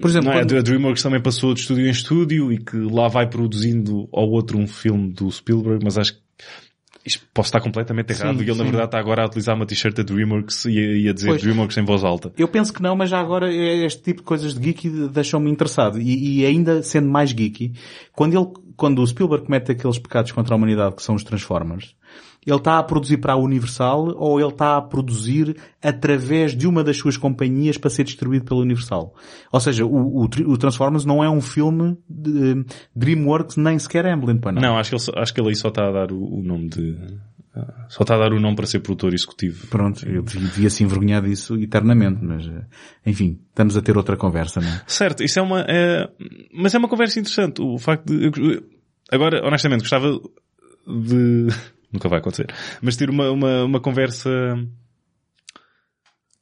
Por exemplo, é? quando- a DreamWorks também passou de estúdio em estúdio e que lá vai produzindo ao outro um filme do Spielberg, mas acho que isto posso estar completamente errado Sim, e ele na sim. verdade está agora a utilizar uma t-shirt da DreamWorks e a, dizer Pois. DreamWorks em voz alta. Eu penso que não, mas já agora eh, este tipo de coisas de geeky deixam-me interessado. E, e ainda sendo mais geeky, quando ele, quando o Spielberg comete aqueles pecados contra a humanidade que são os Transformers, ele está a produzir para a Universal ou ele está a produzir através de uma das suas companhias para ser distribuído pela Universal? Ou seja, o, o, o Transformers não é um filme de DreamWorks nem sequer Amblin, para não. Não, acho que ele, acho que ele aí só está a dar o, o nome de, ah, só está a dar o nome para ser produtor executivo. Pronto, eu devia, se envergonhar disso eternamente, mas, eh, enfim, estamos a ter outra conversa, não é? Certo, isso é uma, é, mas é uma conversa interessante. O facto de, eu- agora, honestamente, gostava de, nunca vai acontecer, mas ter uma, uma, uma conversa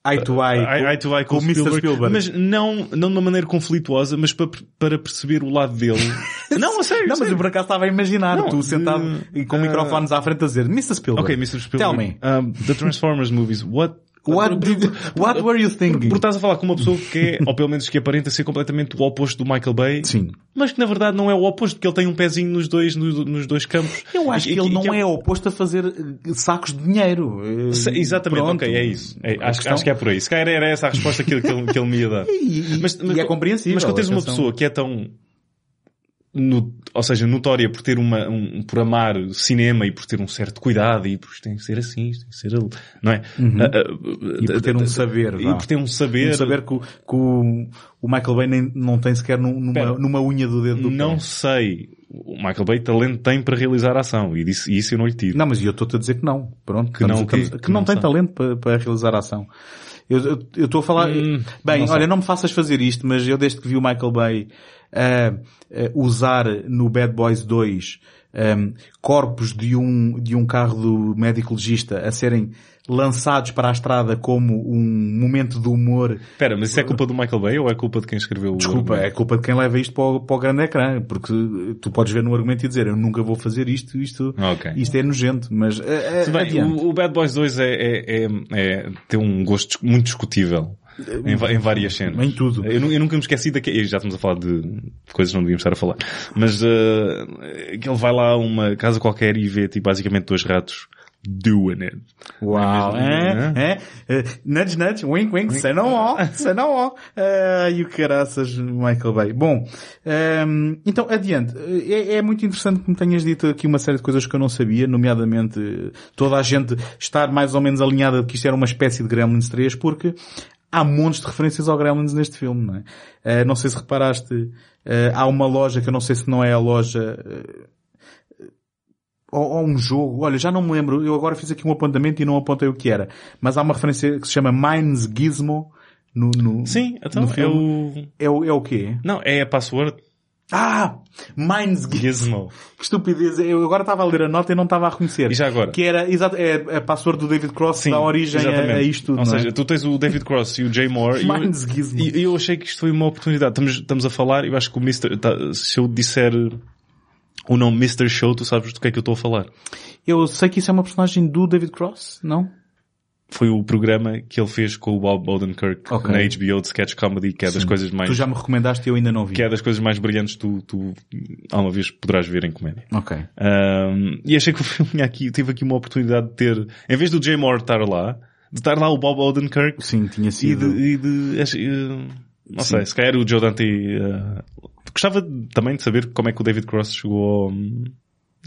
Eye to eye. eye, to eye com, com o Mr. Spielberg, mas não, não de uma maneira conflituosa, mas para, para perceber o lado dele. não, a sério, Não, mas sério. eu por acaso estava a imaginar, Não, tu sentado e com ah, microfones à frente a dizer, Mr. Spielberg. Ok, Mr. Spielberg. Tell me. Um, the Transformers movies, what What, did, what were you thinking? Porque estás a falar com uma pessoa que é, ou pelo menos que aparenta ser completamente o oposto do Michael Bay. Sim. Mas que na verdade não é o oposto, porque ele tem um pezinho nos dois, nos, nos dois campos. Eu acho E- que ele e não que é oposto a fazer eh, sacos de dinheiro. Eh, Exatamente, pronto. ok, é isso. É, acho, questão- acho que é por aí. Se calhar era essa a resposta que ele, que ele, me ia dar. E, e- e é compreensível. Mas quando tens uma pessoa que é tão no, ou seja, notória por ter uma, um, por amar cinema e por ter um certo cuidado e por isto tem que ser assim, isto tem que ser ali, não é? Uhum. Ah, ah, E por ter um ah, saber, E por ter um saber. Um saber que, o- que o, o Michael Bay nem, não tem sequer num- numa, Espera. numa unha do dedo do não pé. sei. O Michael Bay talento tem para realizar a ação e disse, e isso eu não lhe tiro. Não, mas eu estou-te a dizer que não. Pronto. Que não estamos- estamos- que, Que não, não tem sabe. talento para, para realizar a ação. Eu estou a falar... Hum, bem, sei. olha, não me faças fazer isto, mas eu desde que vi o Michael Bay ah, ah, usar no Bad Boys 2 ah, corpos de um, de um carro do médico legista a serem lançados para a estrada como um momento de humor Espera, mas isso é culpa do Michael Bay ou é culpa de quem escreveu o Desculpa, é culpa de quem leva isto para o, para o grande ecrã, porque tu podes ver no argumento e dizer eu nunca vou fazer isto, isto, Ok. isto é nojento, mas Se bem, o, o Bad Boys 2 é, é, é, é- tem um gosto muito discutível. Em, em várias cenas. Em tudo. Eu, eu nunca me esqueci daquele, já estamos a falar de coisas que não devíamos estar a falar. Mas, uh, que ele vai lá a uma casa qualquer e vê, tipo, basicamente dois ratos doing it. Uau, É mesmo, é, é, é, nudge, nudge, wink, wink, say no more, say no more. Ai, o caraças, Michael Bay. Bom, ehm, então, adiante. É, é muito interessante que me tenhas dito aqui uma série de coisas que eu não sabia, nomeadamente eh, toda a gente estar mais ou menos alinhada de que isto era uma espécie de Gremlins 3, porque há montes de referências ao Gremlins neste filme, não é? Eh, não sei se reparaste, eh, há uma loja que eu não sei se não é a loja, eh, ou, ou um jogo, olha, já não me lembro, eu agora fiz aqui um apontamento e não apontei o que era, mas há uma referência que se chama Mines Gizmo no, no, Sim, então no é filme. o... é o... É o quê? Não, é a password Ah! Mines Gizmo. Que estupidez. Eu agora estava a ler a nota e não estava a reconhecer. E já agora? Que era, exato, é a password do David Cross que dá origem a, a isto Ou não é? seja, tu tens o David Cross e o Jay Moore. eu- Mines Gizmo. E eu achei que isto foi uma oportunidade. Estamos, estamos a falar, eu acho que o Mr. tá- se eu disser o nome Mr. Show, tu sabes do que é que eu estou a falar. Eu sei que isso é uma personagem do David Cross, não? Foi o programa que ele fez com o Bob Odenkirk Ok. na HBO de sketch comedy, que é das coisas mais, Tu já me recomendaste e eu ainda não vi. que é das coisas mais brilhantes que tu, tu alguma vez poderás ver em comédia. Ok. Um, e achei que o filme aqui, teve aqui uma oportunidade de ter, em vez do Jay Moore estar lá, de estar lá o Bob Odenkirk Sim, tinha e sido. de, e de eh, não sei, se calhar o Joe Dante, eh, gostava também de saber como é que o David Cross chegou ao,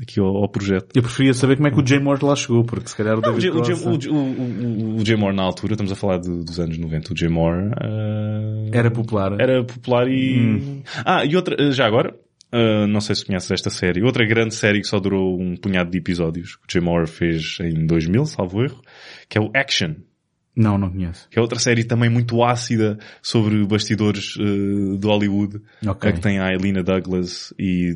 aqui ao, ao projeto. Eu preferia saber como é que o Jay Moore lá chegou, porque se calhar o David o, Cross... Jay- o, o, o, o Jay Moore na altura, estamos a falar de- dos anos 90, o Jay Moore eh, Era popular. era popular e... Hum. Ah, e outra, eh, já agora, eh, não sei se conheces esta série, outra grande série que só durou um punhado de episódios, que o Jay Moore fez em 2000, salvo erro, que é o Action. Não, não conheço. Que é outra série também muito ácida sobre bastidores eh, de Hollywood. Ok. É que tem a Elena Douglas e,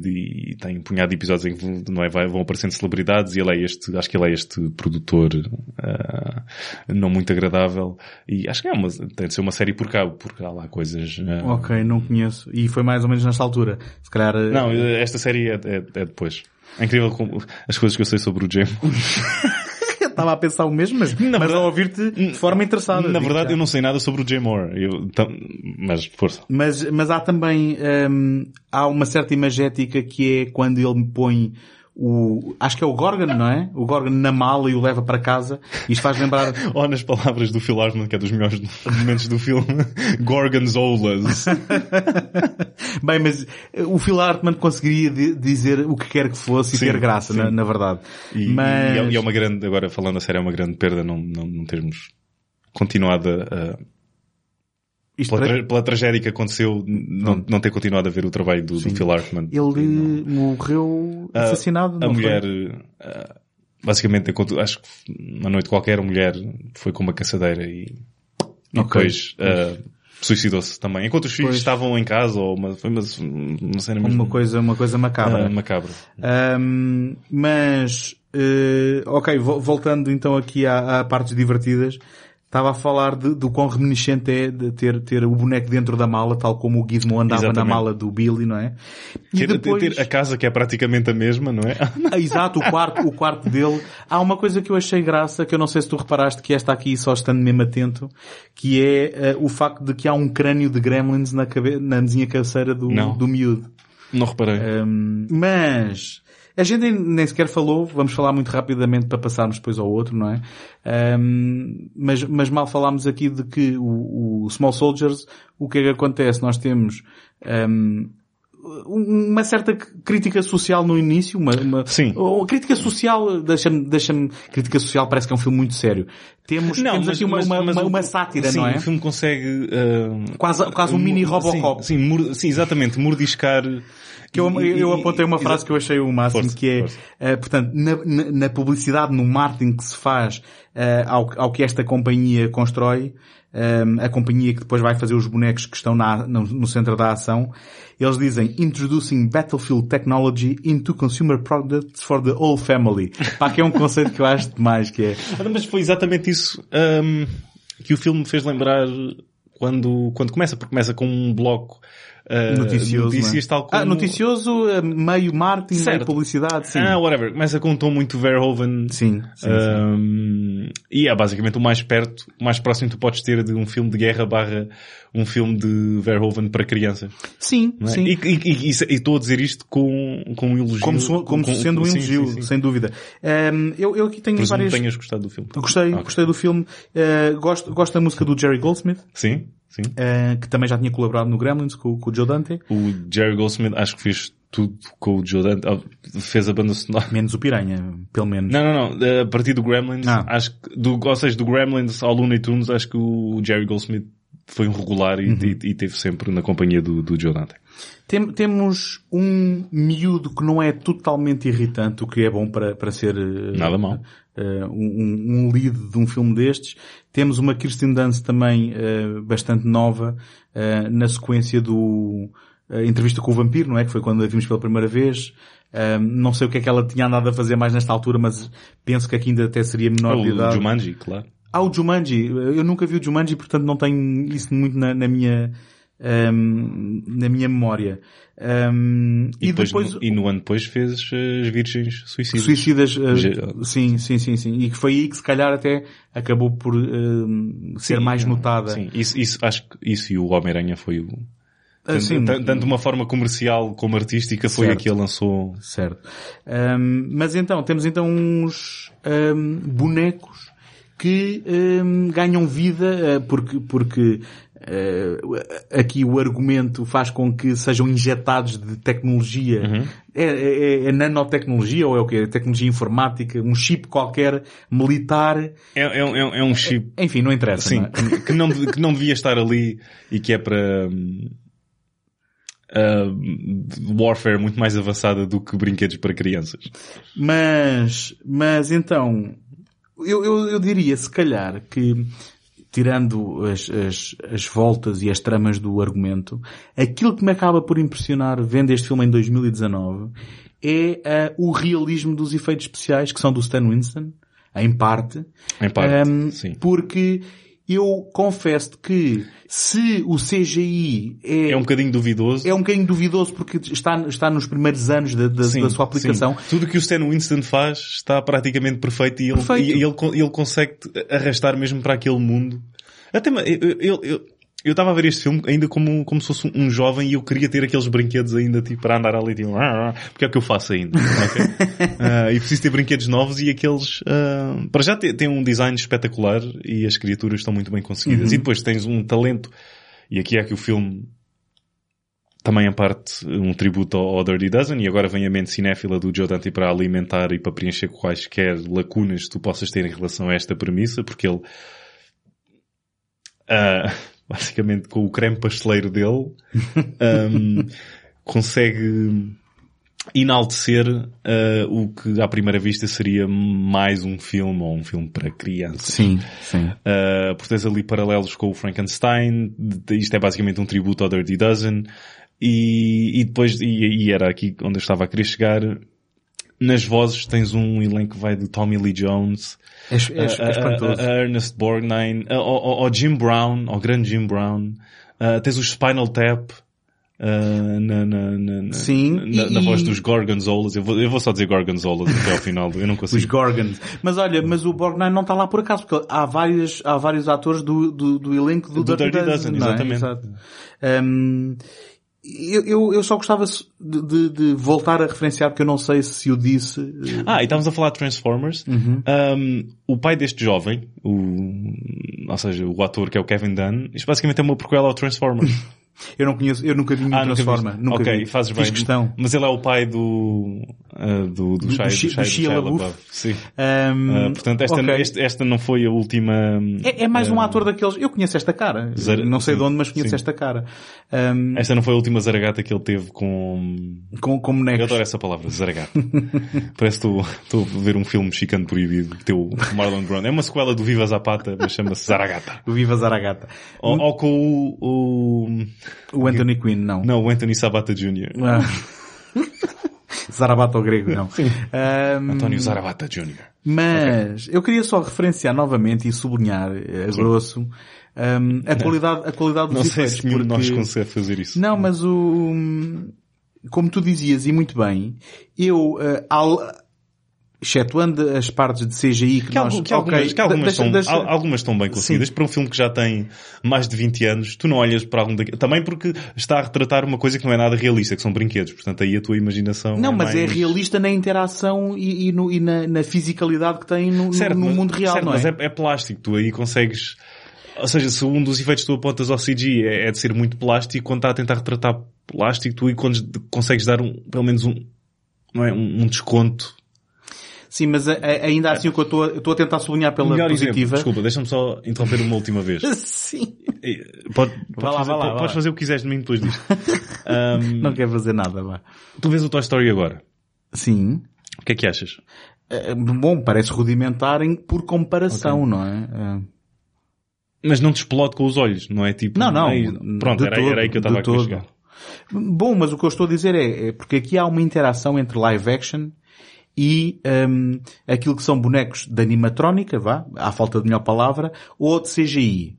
e tem um punhado de episódios em que vão- não é, vão aparecendo celebridades e ele é este, acho que ele é este produtor eh, não muito agradável e acho que é uma, tem de ser uma série por cabo, porque há lá coisas... eh, Ok, não conheço. E foi mais ou menos nesta altura. Se calhar... Não, esta série é, é- é depois. É incrível como as coisas que eu sei sobre o James. Estava a pensar o mesmo, mas, Na mas verdade- a ouvir-te de forma interessada. Na verdade já. eu não sei nada sobre o Jay Moore. Eu, tam- mas força. Mas, mas há também, hum, há uma certa imagética que é quando ele me põe o, acho que é o Gorgon, não é? O Gorgon na mala e o leva para casa. Isto faz lembrar, Ou nas palavras do Phil Hartman, que é dos melhores momentos do filme, Gorgonzolas. bem, mas o Phil Hartman conseguiria di- dizer o que quer que fosse e Sim, ter graça, na, na verdade. E, mas, e é- e uma grande, agora falando a sério, é uma grande perda não, não, não termos continuado a, isto pela, para- tra- pela tragédia que aconteceu, não, não ter continuado a ver o trabalho do, do Phil Hartman. ele morreu A- assassinado, A não foi? mulher, ah, basicamente, acho que uma noite qualquer, a mulher foi com uma caçadeira e, e Ok. depois ah, suicidou-se também. Enquanto os filhos Pois. estavam em casa, ou uma, foi uma, uma cena mesmo Uma coisa, uma coisa macabra. ah, macabra. Ahm, mas, ok, vo- voltando então aqui à, à partes divertidas, estava a falar de- do quão reminiscente é de ter, ter o boneco dentro da mala, tal como o Gizmo andava na Exatamente. mala do Billy, não é? E Ter, depois, ter a casa que é praticamente a mesma, não é? Ah, exato, o quarto, o quarto dele. Há uma coisa que eu achei graça, que eu não sei se tu reparaste, que esta aqui só estando mesmo atento, que é eh, o facto de que há um crânio de gremlins na, cabe na mesinha cabeceira do, Não. do miúdo. Não reparei. Um, mas a gente nem- sequer falou, vamos falar muito rapidamente para passarmos depois ao outro, não é? Um, mas, mas mal falámos aqui de que o, o Small Soldiers, o que é que acontece? Nós temos um, uma certa crítica social no início, uma, uma Sim. ou crítica social, deixa-me, deixa-me, crítica social parece que é um filme muito sério. Temos, temos aqui uma, uma, uma, o- uma sátira, sim, não é? o filme consegue... ah, Quase, quase um mini Sim, Robocop. Sim, mur- sim, exatamente, mordiscar. Que eu, eu apontei uma frase que eu achei o máximo, Força, que é, força. eh, portanto, na, na- publicidade, no marketing que se faz eh, ao, ao que esta companhia constrói, eh, a companhia que depois vai fazer os bonecos que estão na- no, centro da ação, eles dizem Introducing Battlefield Technology into Consumer Products for the Whole Family. Pá, que é um conceito que eu acho demais, que é... Ora, Mas foi exatamente isso ahm, que o filme me fez lembrar quando, quando começa, porque começa com um bloco ah, Noticioso. notícias, é? tal como... Ah, noticioso, eh, meio marketing, meio Certo. publicidade, sim. Ah, whatever. Começa com um tom muito Verhoeven. sim, sim, sim. Ahm, e é basicamente o mais perto, o mais próximo que tu podes ter de um filme de guerra barra um filme de Verhoeven para crianças. Sim, é? sim. E e- e- e- e estou a dizer isto com, com um elogio. Como, so- como com- sendo um sim, elogio, sim, sim. sem dúvida. Ehm, eu, eu aqui tenho Presumo várias... tenhas gostado do filme. Gostei, gostei do filme. Eh, gosto, gosto da música do Jerry Goldsmith, Sim, eh, que também já tinha colaborado no Gremlins com, com o Joe Dante. O Jerry Goldsmith acho que fez tudo com o Joe Dante. Fez a banda sonora. Menos o Piranha, pelo menos. Não, não, não. A partir do Gremlins, Ah. acho que, do, ou seja, do Gremlins ao Looney Tunes, acho que o Jerry Goldsmith foi um regular e, Uhum. e, e teve sempre na companhia do, do Joe Dante. Tem- temos um miúdo que não é totalmente irritante, o que é bom para, para ser eh, Nada mal. Eh, um, um- lead de um filme destes. Temos uma Kirsten Dunst também eh, bastante nova eh, na sequência do entrevista com o vampiro, não é? Que foi quando a vimos pela primeira vez. Não sei o que é que ela tinha andado a fazer mais nesta altura, mas penso que aqui ainda até seria menor de o idade. Jumanji, claro. Ah, o Jumanji. Eu nunca vi o Jumanji, portanto não tenho isso muito na, na minha, ehm, na minha memória. Ehm, E, e, depois, depois, no, e no ano depois fez as Virgens Suicidas. Suicidas, eh, Já- sim, sim, sim, sim. E que foi aí que se calhar até acabou por ehm, ser Sim, mais notada. Sim, isso, isso, acho que isso e o Homem-Aranha foi o... Ah, Tanto, de uma forma comercial como artística foi Certo. a que ele lançou. Certo. Ahm, mas então, temos então uns bonecos que ahm, ganham vida porque, porque aqui o argumento faz com que sejam injetados de tecnologia. É, é- é nanotecnologia ou é o quê? Tecnologia informática, um chip qualquer, militar. É, é, é, é um chip Enfim, não interessa. Sim, não é? que não, que não devia estar ali e que é para uh, warfare muito mais avançada do que brinquedos para crianças. Mas, mas então, eu, eu, eu diria se calhar que, tirando as, as, as voltas e as tramas do argumento, aquilo que me acaba por impressionar vendo este filme em 2019 é ah, o realismo dos efeitos especiais que são do Stan Winston, em parte, Em parte, um, sim. porque eu confesso que se o CGI é, É um bocadinho duvidoso. é um bocadinho duvidoso porque está, está nos primeiros anos da, da, Sim, da sua aplicação, sim. Tudo o que o Stan Winston faz está praticamente perfeito e ele, Perfeito. e ele, ele consegue arrastar mesmo para aquele mundo. Até, eu, eu, estava a ver este filme ainda como, como se fosse um jovem e eu queria ter aqueles brinquedos ainda tipo para andar ali tipo, "Ah, ah", porque é o que eu faço ainda. Ah, e preciso ter brinquedos novos e aqueles, ah, para já tem, um design espetacular e as criaturas estão muito bem conseguidas. E depois tens um talento, e aqui é que o filme também a parte um tributo ao, Dirty Dozen e agora vem a mente cinéfila do Joe Dante para alimentar e para preencher quaisquer lacunas que tu possas ter em relação a esta premissa, porque ele ah, basicamente com o creme pasteleiro dele ahm, consegue enaltecer ah, o que à primeira vista seria mais um filme ou um filme para crianças. Sim, sim. Uh, por teres ali paralelos com o Frankenstein, isto é basicamente um tributo ao Dirty Dozen, e, e depois, e, e era aqui onde eu estava a querer chegar, nas vozes tens um elenco que vai do Tommy Lee Jones, É, é, a- a- a- Ernest Borgnine, ao, ao Jim Brown, ao grande Jim Brown, uh, tens o Spinal Tap, uh, na, na, na, Sim, na, e- na voz dos Gorgonzolas, eu vou, eu vou só dizer Gorgonzolas até ao final, eu não Os consigo. Gorgons. Mas olha, mas o Borgnine não está lá por acaso, porque há vários, há vários atores do, do, do elenco do, Do Dirty Dirty Dozen, Dozen, é? exatamente. Eu, eu, eu só gostava de, de- de voltar a referenciar, porque eu não sei se o disse. eh, Ah, e estávamos a falar de Transformers. Uhum. Um, o pai deste jovem, o, ou seja, o ator que é o Kevin Dunn, isto basicamente é uma prequela ao Transformers. Eu não conheço, eu nunca vi nenhum Ah, nunca Transforma. viste. Nunca ok, vi. fazes Fiz bem. questão. Mas ele é o pai do, ah, do, do, Do- Shia, do Shi- do Shia, do Shia LaBeouf. Sim. Ahm, Ah, portanto, esta, ok. este- esta não foi a última... É, é mais um ah, ator daqueles. Eu conheço esta cara. Zara- não sei sim, de onde, mas conheço sim. esta cara. Ahm, Esta não foi a última zaragata que ele teve com... com, com Eu bonecos. adoro essa palavra, zaragata. Parece que estou- a ver um filme mexicano proibido, o Marlon Brando. É uma sequela do Viva Zapata, mas chama-se Zaragata. O Viva Zaragata. Ou, ou com o, o... O Anthony Quinn, não. Não, o Anthony Sabata Jr. Ah. Zarabata ao grego, não. Ahm, António Zarabata Jr. Mas eu queria só referenciar novamente e sublinhar eh, a grosso ahm, a qualidade, a qualidade dos Não sei efeitos. se nenhum de nós porque- consegue fazer isso. Não, mas o como tu dizias e muito bem, eu al- excetuando as partes de CGI que, Que, nós que algumas, que algumas, deixa- estão, deixa- al- algumas estão bem conseguidas. Sim. Para um filme que já tem mais de 20 anos, tu não olhas para algum daqueles... Também porque está a retratar uma coisa que não é nada realista, que são brinquedos. Portanto, aí a tua imaginação Não, é mas é mais... realista na interação e, e no- e na, na fisicalidade que tem no, no- Certo, no mas- mundo real, certo, não é? mas é, é plástico. Tu aí consegues... Ou seja, se um dos efeitos que tu apontas ao CG é, é de ser muito plástico, quando está a tentar retratar plástico, tu aí quando consegues dar um, pelo menos um, não é, um, um desconto. Sim, mas a- a- ainda assim o que eu estou a- eu estou a tentar sublinhar pela Melhor exemplo, positiva. desculpa, deixa-me só interromper uma última vez. Sim. Eh, Pode, Vá podes lá, fazer, vá lá, podes lá. fazer o que quiseres de mim depois disto. Ahm, Não quer fazer nada, vá. tu vês o Toy Story agora. Sim. O que é que achas? Eh, Bom, parece rudimentar em, por comparação, não é? Eh, Mas não te explode com os olhos, não é tipo... Não, não. "Ei, pronto, era, todo, era aí que eu estava aqui a todo. chegar. Bom, mas o que eu estou a dizer é, é porque aqui há uma interação entre live action e hum, aquilo que são bonecos de animatrónica, vá, à falta de melhor palavra, ou de CGI.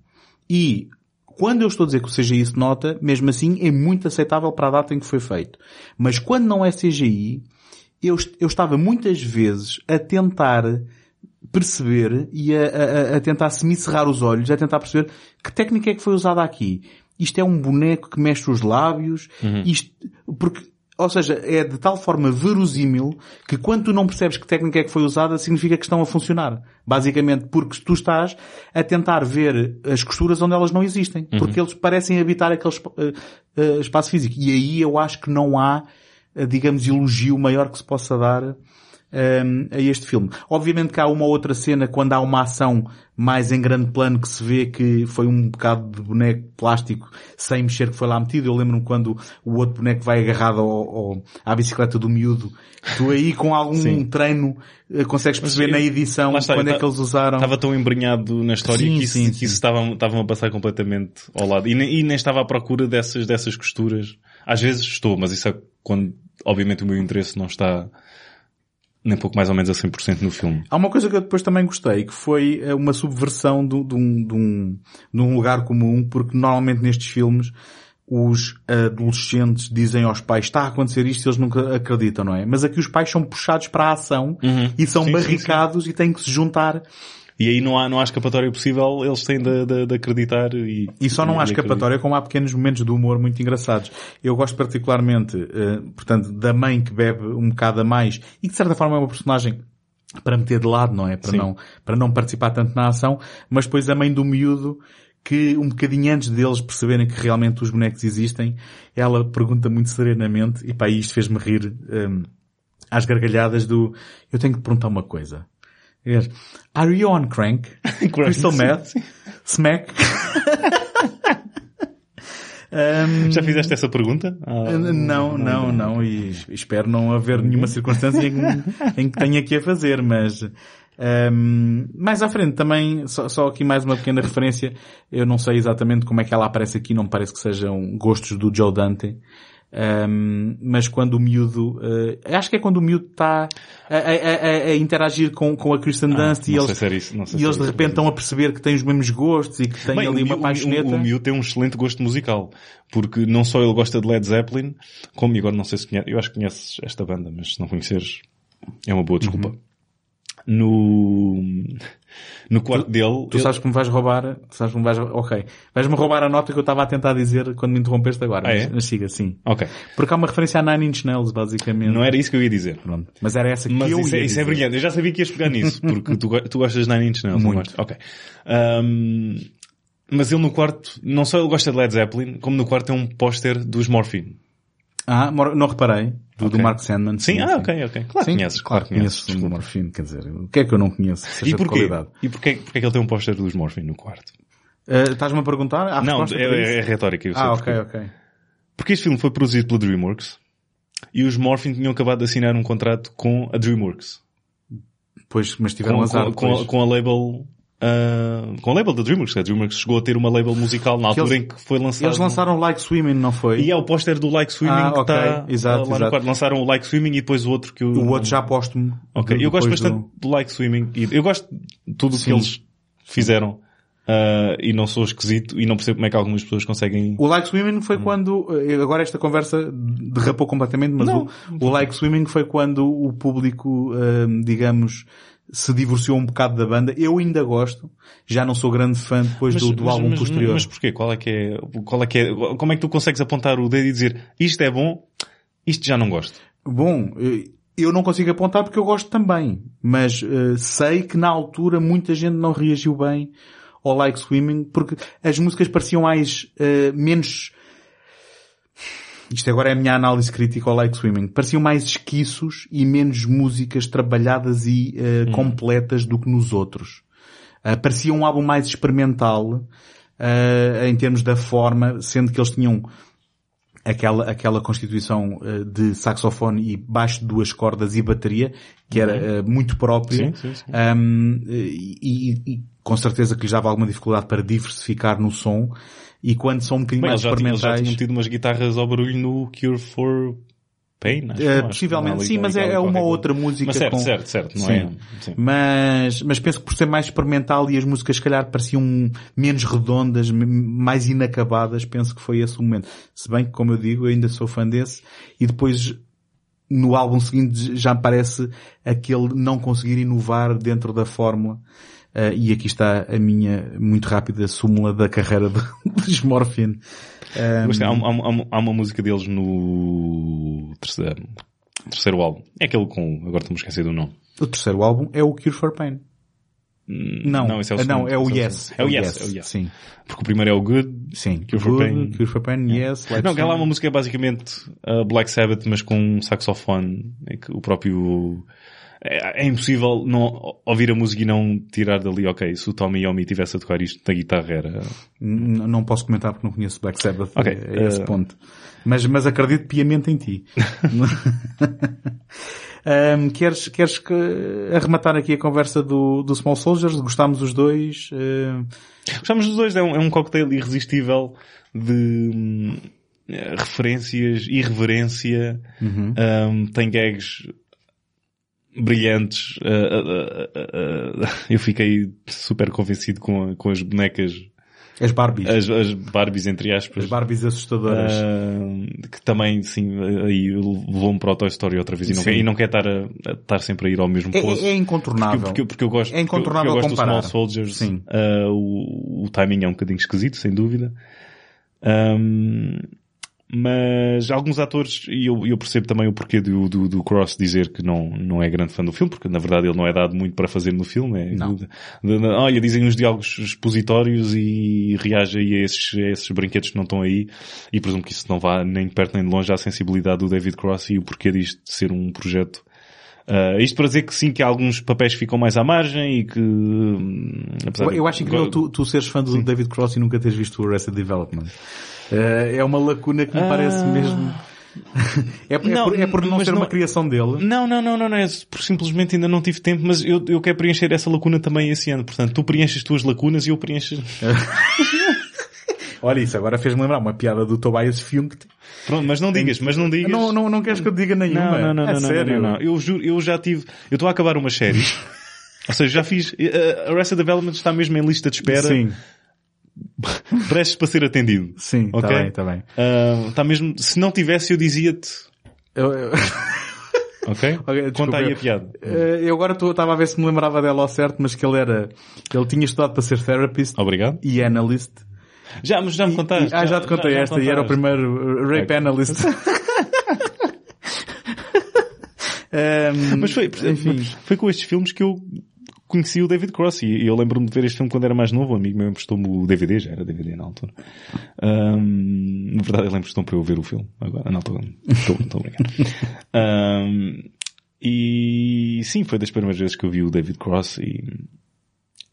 E quando eu estou a dizer que o CGI se nota, mesmo assim é muito aceitável para a data em que foi feito. Mas quando não é CGI, eu, eu estava muitas vezes a tentar perceber e a, a- a tentar semicerrar os olhos, a tentar perceber que técnica é que foi usada aqui. Isto é um boneco que mexe os lábios, isto, porque, ou seja, é de tal forma verosímil que quando tu não percebes que técnica é que foi usada, significa que estão a funcionar. Basicamente, porque tu estás a tentar ver as costuras onde elas não existem. Porque eles parecem habitar aquele eh, eh, espaço físico. E aí eu acho que não há, eh, digamos, elogio maior que se possa dar um, a este filme. Obviamente que há uma outra cena quando há uma ação mais em grande plano que se vê que foi um bocado de boneco plástico sem mexer que foi lá metido. Eu lembro-me quando o outro boneco vai agarrado ao, ao- à bicicleta do miúdo. Tu aí com algum Sim. treino eh, consegues perceber na edição está, quando é que eles usaram. Estava tão embrenhado na história Sim, que isso, sim, que isso estavam, estavam a passar completamente ao lado. E nem, e nem estava à procura dessas, dessas costuras. Às vezes estou, mas isso é quando, obviamente, o meu interesse não está nem pouco mais ou menos a 100% no filme. Há uma coisa que eu depois também gostei, que foi eh, uma subversão do- de, um, de, um, de um lugar comum, porque normalmente nestes filmes os adolescentes dizem aos pais está a acontecer isto e eles nunca acreditam, não é? Mas aqui os pais são puxados para a ação e são Sim, sim, barricados e têm que se juntar. E aí não há, não há escapatória possível, eles têm de, de- de acreditar e... E só não há escapatória como há pequenos momentos de humor muito engraçados. Eu gosto particularmente, eh, portanto, da mãe que bebe um bocado a mais e que de certa forma é uma personagem para meter de lado, não é? Para Sim. não, para não participar tanto na ação, mas depois a mãe do miúdo que um bocadinho antes deles perceberem que realmente os bonecos existem, ela pergunta muito serenamente, e pá, isto fez-me rir hum, às gargalhadas do eu tenho que te perguntar uma coisa. É, Are you on crank? Crystal meth? Smack? Hum, Já fizeste essa pergunta? Ah, não, não, não, e espero não haver nenhuma circunstância em, em que tenha que a fazer, mas hum, mais à frente também, só, só aqui mais uma pequena referência, eu não sei exatamente como é que ela aparece aqui, não me parece que sejam gostos do Joe Dante, hum, mas quando o miúdo, eh, acho que é quando o miúdo está a, a- a- interagir com, com a Kristen Dunst e não eles, isso, e eles de repente estão a perceber que têm os mesmos gostos e que têm Bem, ali o uma paixoneta. O, o Miu tem um excelente gosto musical. Porque não só ele gosta de Led Zeppelin, como, e agora não sei se conhece, eu acho que conheces esta banda, mas se não conheceres, é uma boa desculpa. Uhum. No, no quarto dele, Tu sabes que me vais roubar, tu sabes que me vais, ok. Vais-me roubar a nota que eu estava a tentar dizer quando me interrompeste agora. Ah, mas, é? mas siga, sim. ok, Porque há uma referência a Nine Inch Nails, basicamente. não era isso que eu ia dizer. Pronto. Mas era essa que Mas eu isso, é, ia isso é dizer. brilhante. Eu já sabia que ias pegar nisso, porque tu, tu gostas de Nine Inch Nails, Muito. Ok. Ahm, Mas ele no quarto, não só ele gosta de Led Zeppelin, como no quarto tem um póster dos Morphine. Ah, não reparei. Do, do Ok. Mark Sandman. Sim, ah, ok, ok. Claro que Sim, conheces, claro claro que conheces. conheço o Morfine, quer dizer, o que é que eu não conheço? Seja E porquê? E porquê, porquê que ele tem um póster dos Morphine no quarto? Uh, Estás-me a perguntar? Há não, é, é, é retórica. Eu sei Ah, ok, ok. Porque este filme foi produzido pela DreamWorks e os Morphine tinham acabado de assinar um contrato com a DreamWorks. Pois, mas tiveram Com, azar com, com a label, ah, com a label da DreamWorks. A DreamWorks chegou a ter uma label musical na altura eles- em que foi lançado. Eles lançaram Like Swimming, não foi? E é o póster do Like Swimming Ah, que ok. está Exato, lá no exato. quarto. Lançaram o Like Swimming e depois o outro que o... O outro já póstumo. Ok, eu gosto bastante do... Like Swimming. E eu gosto de tudo o que eles fizeram. ah, e não sou esquisito e não percebo como é que algumas pessoas conseguem... O Like Swimming foi quando, eh, agora esta conversa derrapou completamente, mas Não. o, o Like Swimming foi quando o público, eh, digamos, se divorciou um bocado da banda. Eu ainda gosto, já não sou grande fã depois do, do álbum mas, posterior. Mas porquê? Qual é que é, qual é que é, como é que tu consegues apontar o dedo e dizer isto é bom, isto já não gosto? Bom, eh, eu não consigo apontar porque eu gosto também, mas eh, sei que na altura muita gente não reagiu bem ao Like Swimming porque as músicas pareciam mais, eh, menos, isto agora é a minha análise crítica ao Like Swimming, pareciam mais esquiços e menos músicas trabalhadas e eh, completas do que nos outros. Uh, parecia um álbum mais experimental uh, em termos da forma, sendo que eles tinham aquela, aquela constituição uh, de saxofone e baixo de duas cordas e bateria, que era uh, muito própria. Sim, sim, sim. Um, e, e- e com certeza que lhes dava alguma dificuldade para diversificar no som. E quando são um bocadinho Bem, mais já, tinham, eles já experimentais... tinham tido umas guitarras ao barulho no Cure for Pain, acho, Uh, possivelmente sim, mas é, é uma outra música Mas certo, com... certo, certo, não Sim. é? Sim. Mas, mas penso que por ser mais experimental e as músicas se calhar pareciam menos redondas, mais inacabadas, penso que foi esse o momento. Se bem que, como eu digo, eu ainda sou fã desse e depois no álbum seguinte já me parece aquele não conseguir inovar dentro da fórmula. Uh, e aqui está a minha muito rápida súmula da carreira de. Um, Gostei. Há, um- há há há uma música deles no terceiro, terceiro álbum. É aquele com, agora estou-me a esquecer do nome. o terceiro álbum é o Cure for Pain. Não, não, esse é o Ah, não, segundo, é o Yes. É o Yes, é o Yes. Sim, Porque o primeiro é o Good. sim. Cure for Pain. Cure for Pain, Yes. Like Não, aquela é uma música basicamente uh, Black Sabbath, mas com um saxofone. É que o próprio... É, é impossível não ouvir a música e não tirar dali, ok, se o Tommy Yomi tivesse a tocar isto na guitarra era... N- Não posso comentar porque não conheço Black Sabbath Ok, a, a esse eh, ponto. Mas, mas acredito piamente em ti. Ahm, queres, queres que arrematar aqui a conversa do, do Small Soldiers? Gostámos os dois? Ahm, Gostamos dos dois, é um, é um cocktail irresistível de hum, referências, irreverência, Uhum. hum, tem gags brilhantes. eh, eh, eh, eh, eu fiquei super convencido com, a- com as bonecas, as Barbies. as, as Barbies entre aspas. As Barbies assustadoras. ah, que também, sim, aí levou-me para o Toy Story outra vez e não, quer, e não quer estar a, a estar sempre a ir ao mesmo é, poço. é- é incontornável. Porque, porque, porque eu gosto, É incontornável porque eu, porque eu comparar. gosto do Small Soldiers. Sim. Uh, o, o timing é um bocadinho esquisito, sem dúvida. Um, mas alguns atores, e eu, eu percebo também o porquê do, do, do Cross dizer que não, não é grande fã do filme, porque na verdade ele não é dado muito para fazer no filme. É, Não. de- de- de- olha, dizem uns diálogos expositórios e reage aí a esses, a esses brinquedos que não estão aí. E presumo que isso não vá nem de perto nem de longe à sensibilidade do David Cross e o porquê disto de ser um projeto Uh, isto para dizer que sim, que alguns papéis ficam mais à margem e que... hum, apesar Eu, eu acho incrível tu, tu seres fã do David Cross e nunca teres visto o Arrested Development. É uma lacuna que me Ah. parece mesmo... é, é Não, por, é por não ser não- uma criação dele. Não, não, não, não, não, é por simplesmente ainda não tive tempo, mas eu, eu quero preencher essa lacuna também esse ano. Portanto, tu preenches as tuas lacunas e eu preencho... Olha isso, agora fez-me lembrar uma piada do Tobias Funke. Pronto, mas não digas, mas não digas... Não, não, não queres que eu diga nenhuma? Não, não, não, É não, sério. não, não. Eu juro, eu já tive, eu estou a acabar umas séries. Ou seja, já fiz, uh, Arrested Development está mesmo em lista de espera, Sim, prestes para ser atendido. sim, está Ok? bem, está bem. Uh, está mesmo, se não tivesse eu dizia-te, Eu, eu, ok? Ok, desculpa, Conta aí a piada. eh, eu agora estava a ver se me lembrava dela ao certo, mas que ele era, ele tinha estudado para ser therapist Obrigado. e analyst. Já, mas já me contaste. E- ah, já te contei já esta e era o primeiro rape Ok. analyst. Um, Mas foi, enfim. foi com estes filmes que eu conheci o David Cross e eu lembro-me de ver este filme quando era mais novo, um amigo meu emprestou-me o DVD, já era DVD na altura. Um, na verdade ele emprestou-me para eu ver o filme, agora, na altura, estou, estou brincando. E sim, foi das primeiras vezes que eu vi o David Cross e,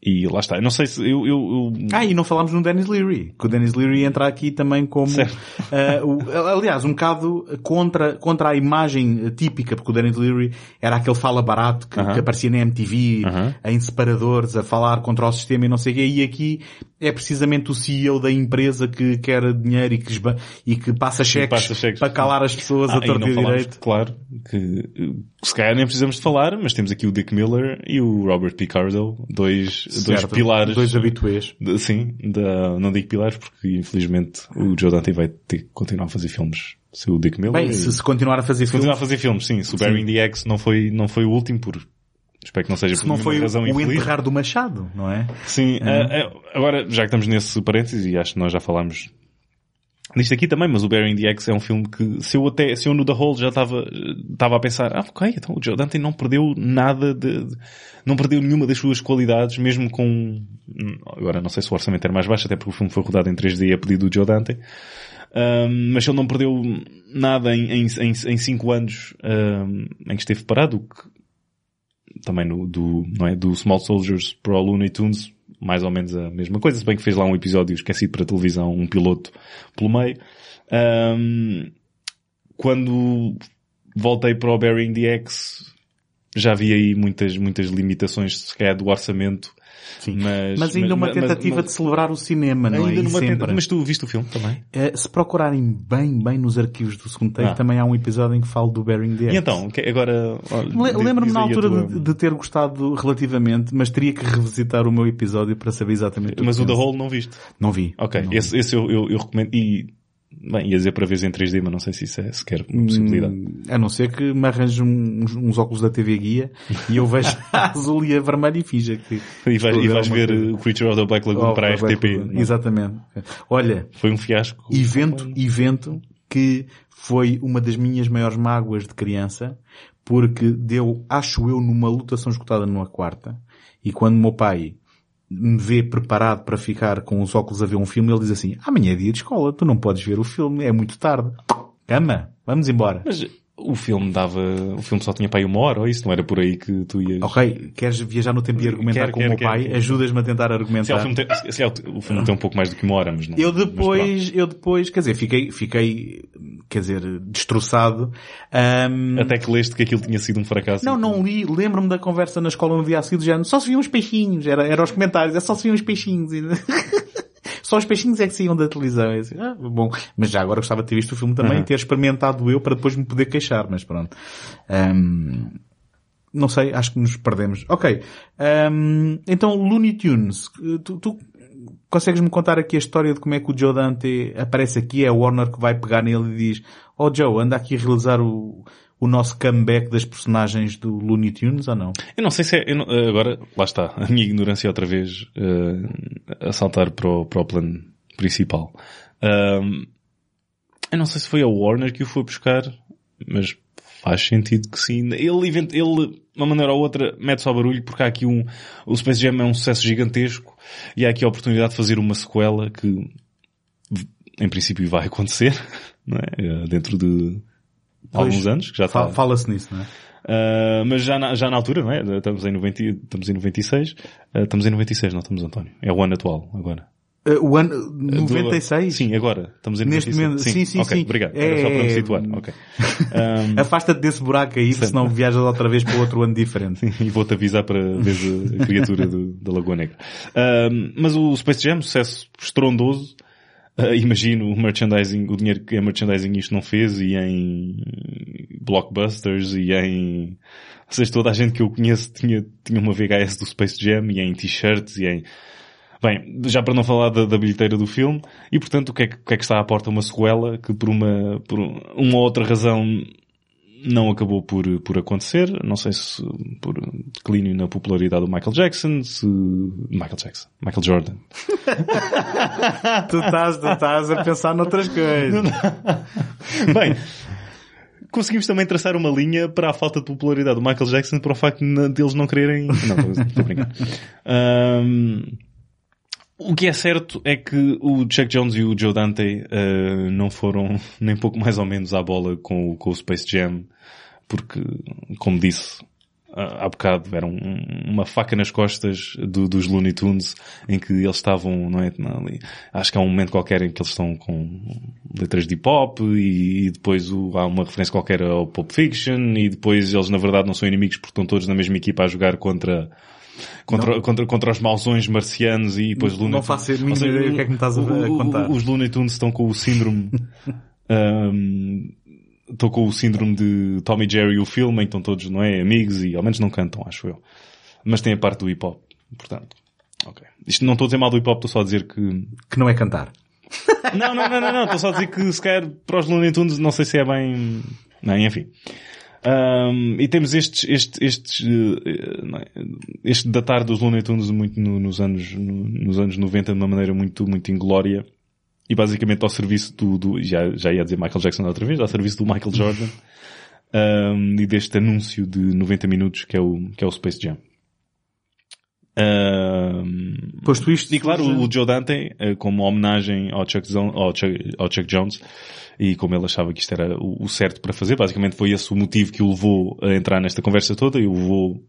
e lá está. Eu não sei se eu, eu, eu... Ah, e não falámos no Dennis Leary. Que o Dennis Leary entra aqui também como, uh, o, aliás, um bocado contra, contra a imagem típica, porque o Dennis Leary era aquele fala barato que, uh -huh. que aparecia na MTV, uh -huh. em separadores, a falar contra o sistema e não sei o quê. E aqui é precisamente o CEO da empresa que quer dinheiro e que, e que passa, cheques passa cheques para calar as pessoas ah, a torto e direito. Claro, que se calhar nem precisamos de falar, mas temos aqui o Dick Miller e o Robert Picardo, dois, dois pilares. Dois habituês. Sim, da, não digo pilares porque infelizmente o Joe Dante vai ter que continuar a fazer filmes se o Dick Miller. Bem, se, se continuar a fazer se filmes. continuar a fazer filmes, sim. Se o Barry the X não foi, não foi o último por Espero que não seja Se por não foi razão o infeliz. enterrar do Machado, não é? Sim, uhum. uh, agora, já que estamos nesse parênteses, e acho que nós já falámos disto aqui também, mas o Bearing the X é um filme que, se eu até, se eu no The Hole já estava, estava a pensar, ah, ok, então o Joe Dante não perdeu nada de, não perdeu nenhuma das suas qualidades, mesmo com, agora não sei se o orçamento era mais baixo, até porque o filme foi rodado em 3D a pedido do Joe Dante, um, mas ele não perdeu nada em, em, em, em cinco anos um, em que esteve parado, que também no, do, não é, do Small Soldiers para o Looney Tunes, mais ou menos a mesma coisa, se bem que fez lá um episódio esquecido para televisão, um piloto pelo meio. Um, quando voltei para o Bearing the X, já vi aí muitas, muitas limitações, se calhar, do orçamento. Sim. Mas, mas ainda uma tentativa mas, de celebrar o cinema, não é? Numa tenta... Mas tu viste o filme também? É, se procurarem bem, bem nos arquivos do segundo take, ah. também há um episódio em que falo do Bearing the X. E então, agora... Lembro-me na altura tua... de, de, ter gostado relativamente, mas teria que revisitar o meu episódio para saber exatamente Mas o The Hole não viste? Não vi. Ok, não esse, vi. esse eu, eu, eu recomendo. E Bem, ia dizer para ver em 3D, mas não sei se isso é sequer uma possibilidade. Hum, a não ser que me arranje uns, uns, óculos da TV Guia e eu vejo a azul e a vermelha e finja que... E vais, e vais ver o Creature of the Black Lagoon oh, para a RTP. Exatamente. Olha... Foi um fiasco. Evento, evento que foi uma das minhas maiores mágoas de criança, porque deu, acho eu, numa lutação escutada numa quarta, e quando meu pai me vê preparado para ficar com os óculos a ver um filme, ele diz assim, amanhã é dia de escola, tu não podes ver o filme, é muito tarde. Cama, vamos embora. Mas o filme dava, o filme só tinha aí uma hora, ou isso não era por aí que tu ias... Ok, queres viajar no tempo e argumentar quer, com quer, o meu pai? Ajudas-me a tentar argumentar. Se, o filme, tem, se, o filme tem um pouco mais do que uma hora, mas não. Eu depois, eu depois, quer dizer, fiquei, fiquei, quer dizer, destroçado. Um... Até que leste que aquilo tinha sido um fracasso. Não, não li, lembro-me da conversa na escola no dia a seguir, já só se viam uns peixinhos, era, era os comentários, é só se viam uns peixinhos. Só os peixinhos é que saíam da televisão. Assim, ah, bom, mas já agora gostava de ter visto o filme também uhum. e ter experimentado eu para depois me poder queixar, mas pronto. Um, não sei, acho que nos perdemos. Ok. Um, então, Looney Tunes. Tu, tu consegues-me contar aqui a história de como é que o Joe Dante aparece aqui? É o Warner que vai pegar nele e diz, oh Joe, anda aqui a realizar o, o nosso comeback das personagens do Looney Tunes ou não? Eu não sei se é, não, agora, lá está, a minha ignorância outra vez uh, a saltar para o, para o plano principal. Uh, eu não sei se foi a Warner que o foi buscar, mas faz sentido que sim. Ele, ele, de uma maneira ou outra, mete só barulho porque há aqui um, o Space Jam é um sucesso gigantesco e há aqui a oportunidade de fazer uma sequela que, em princípio, vai acontecer, não é? Eh, dentro de, alguns anos, que já está... Fala-se nisso, não é? Uh, mas já na, já na altura, não é? Estamos em, 90, estamos em 96. Uh, estamos em 96, não estamos, António. É o ano atual, agora. Uh, o ano 96? Do, sim, agora. Estamos em Neste 96. momento, sim, sim, okay, sim. Obrigado. É... Era só para me situar. Ok. Um... Afasta-te desse buraco aí, Sempre. senão viajas outra vez para outro ano diferente. e vou-te avisar para ver a criatura do, da Lagoa Negra. mas o Space Jam, sucesso estrondoso, Uh, imagino o merchandising, o dinheiro que a merchandising isto não fez e em blockbusters e em, ou seja, toda a gente que eu conheço tinha, tinha uma VHS do Space Jam e em t-shirts e em, bem, já para não falar da, da bilheteira do filme e portanto o que, é que, o que é que está à porta? Uma sequela que por uma, por uma ou outra razão não acabou por, por acontecer. Não sei se por declínio na popularidade do Michael Jackson, se... Michael Jackson. Michael Jordan. tu, estás, tu estás a pensar noutras coisas. Bem, conseguimos também traçar uma linha para a falta de popularidade do Michael Jackson para o facto de deles não quererem... Não, estou a brincar. Um, o que é certo é que o Chuck Jones e o Joe Dante uh, não foram nem pouco mais ou menos à bola com, com o Space Jam, porque, como disse, há bocado, era um, uma faca nas costas do, dos Looney Tunes em que eles estavam, não é, ali, acho que há um momento qualquer em que eles estão com letras de hip hop e, e depois o, há uma referência qualquer ao Pulp Fiction e depois eles na verdade não são inimigos porque estão todos na mesma equipa a jogar contra contra, contra, contra os mausões marcianos e depois Looney Tunes. Não faço a mínima ideia o que é que me estás a, a contar. Os Looney Tunes estão com o síndrome um, estou com o síndrome de Tommy Jerry o filme, então todos, não é, amigos e ao menos não cantam, acho eu. Mas tem a parte do hip hop, portanto. Ok. Isto não estou a dizer mal do hip hop, estou só a dizer que... Que não é cantar. não, não, não, não, não, estou só a dizer que se calhar para os Looney Tunes não sei se é bem... Não, enfim. Um, e temos estes, estes, estes, uh, este datar dos Looney Tunes muito no, nos anos, no, nos anos 90 de uma maneira muito, muito inglória e basicamente ao serviço do, do já, já ia dizer Michael Jackson outra vez, ao serviço do Michael Jordan um, e deste anúncio de 90 minutos que é o, que é o Space Jam. Posto isto, e claro, o, o Joe Dante, eh, como homenagem ao Chuck, ao, Chuck, ao Chuck Jones, e como ele achava que isto era o, o, certo para fazer, basicamente foi esse o motivo que o levou a entrar nesta conversa toda e o levou,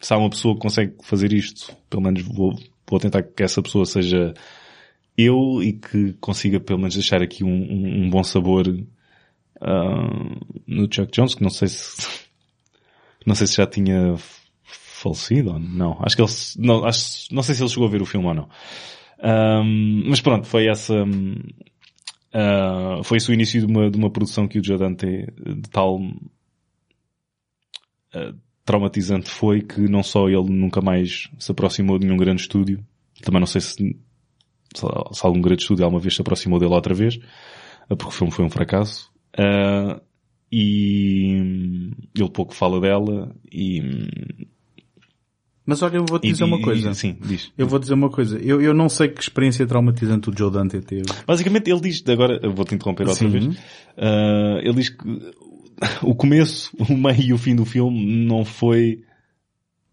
se há uma pessoa que consegue fazer isto, pelo menos vou, vou tentar que essa pessoa seja eu e que consiga pelo menos deixar aqui um, um, um bom sabor uh, no Chuck Jones, que não sei se não sei se já tinha falecido não. Acho que ele não, acho, não sei se ele chegou a ver o filme ou não. Um, mas pronto, foi essa uh, foi esse o início de uma, de uma produção que o Joe Dante de tal uh, traumatizante foi que não só ele nunca mais se aproximou de nenhum grande estúdio, também não sei se se algum grande estúdio alguma vez se aproximou dele outra vez, eh, porque o filme foi um fracasso. Uh, e ele pouco fala dela e... Mas olha, eu vou-te dizer e, uma coisa. E, sim, diz. Eu vou dizer uma coisa. Eu, eu não sei que experiência traumatizante o Joe Dante teve. Basicamente ele diz, agora vou-te interromper outra sim. vez, uh, ele diz que o começo, o meio e o fim do filme não foi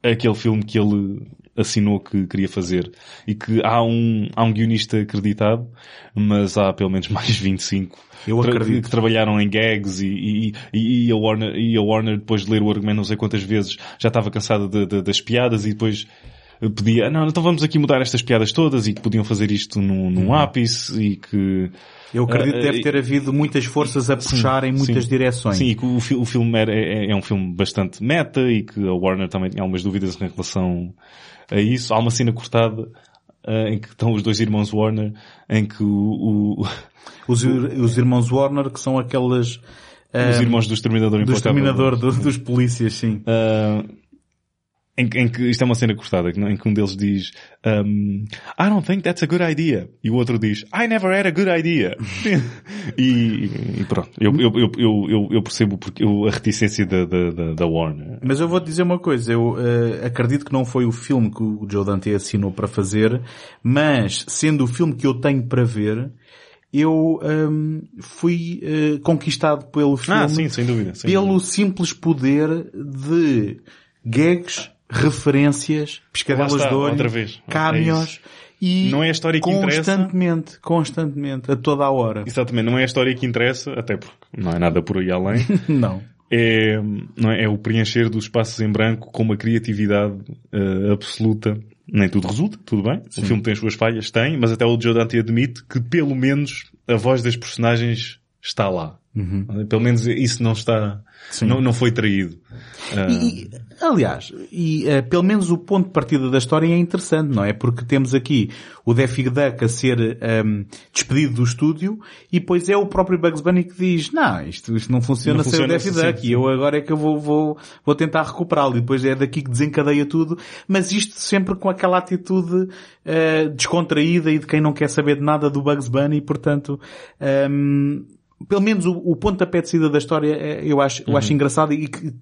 aquele filme que ele assinou que queria fazer. E que há um, há um guionista acreditado, mas há pelo menos mais 25 Eu acredito. que trabalharam em gags e, e, e, a Warner, e a Warner depois de ler o argumento não sei quantas vezes já estava cansada de, de, das piadas e depois pedia, não, então vamos aqui mudar estas piadas todas e que podiam fazer isto num, num uhum. ápice e que... Eu acredito que deve ter havido muitas forças a puxar sim, em muitas sim. direções. Sim, e que o, o filme é, é, é um filme bastante meta e que a Warner também tinha algumas dúvidas em relação a isso. Há uma cena cortada uh, em que estão os dois irmãos Warner, em que o... o... Os, os irmãos Warner que são aqueles... Uh, os irmãos do Exterminador Do Exterminador do, dos polícias, sim. Uh, em, em, que isto é uma cena cortada, em que um deles diz um, I don't think that's a good idea. E o outro diz I never had a good idea. e, e, pronto, eu, eu, eu, eu, percebo porque eu, a reticência da, da, da Warner. Mas eu vou dizer uma coisa, eu uh, acredito que não foi o filme que o Joe Dante assinou para fazer, mas sendo o filme que eu tenho para ver, eu um, fui uh, conquistado pelo filme. Ah, sim, sem dúvida. Sem pelo dúvida. simples poder de gags referências, piscadelas de olho, cameos, é e não é a história que constantemente, interessa. constantemente, a toda a hora. Exatamente, não é a história que interessa, até porque não é nada por aí além. não. É, não é, é o preencher dos espaços em branco com uma criatividade uh, absoluta. Nem tudo resulta, tudo bem. Sim. O filme tem as suas falhas, tem, mas até o Joe Dante admite que pelo menos a voz das personagens está lá. Uhum. Pelo menos isso não está, não, não foi traído. E, aliás, e, uh, pelo menos o ponto de partida da história é interessante, não é? Porque temos aqui o Daffy Duck a ser um, ehm, despedido do estúdio e depois é o próprio Bugs Bunny que diz, não, isto, isto não funciona não sem funciona o Daffy assim, Duck e eu agora é que eu vou, vou, vou tentar recuperá-lo e depois é daqui que desencadeia tudo, mas isto sempre com aquela atitude uh, descontraída e de quem não quer saber de nada do Bugs Bunny e portanto, um, ehm, pelo menos o, o pontapé de saída da história é, eu acho, eu acho uhum. engraçado e que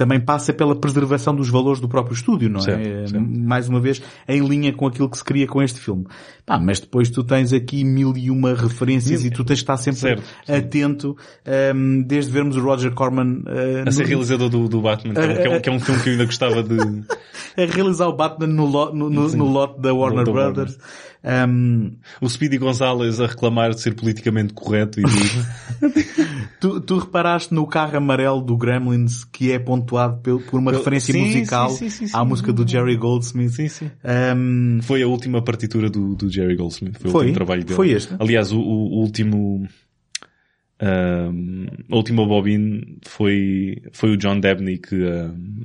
também passa pela preservação dos valores do próprio estúdio, não é? certo. Mais uma vez, em linha com aquilo que se queria com este filme. Pá, mas depois tu tens aqui mil e uma referências e tu tens de estar sempre Certo, atento, ehm, desde vermos o Roger Corman eh, A ser no- realizador do, do Batman, que é, um- que, é um, é um filme que eu ainda gostava de... a realizar o Batman no, no, no, no lote da Warner Da Warner. Brothers. Ehm, O Speedy Gonzalez a reclamar de ser politicamente correto e tu, tu reparaste no carro amarelo do Gremlins que é pontuado pel- por uma referência Sim, musical sim, sim, sim, à sim. música do Jerry Goldsmith. sim, sim. Ehm, Foi a última partitura do, do Jerry Goldsmith. Foi, Foi? o último trabalho dele. Foi este? Aliás, o, o último... ahm, a última bobine foi, foi o John Debney que, ahm,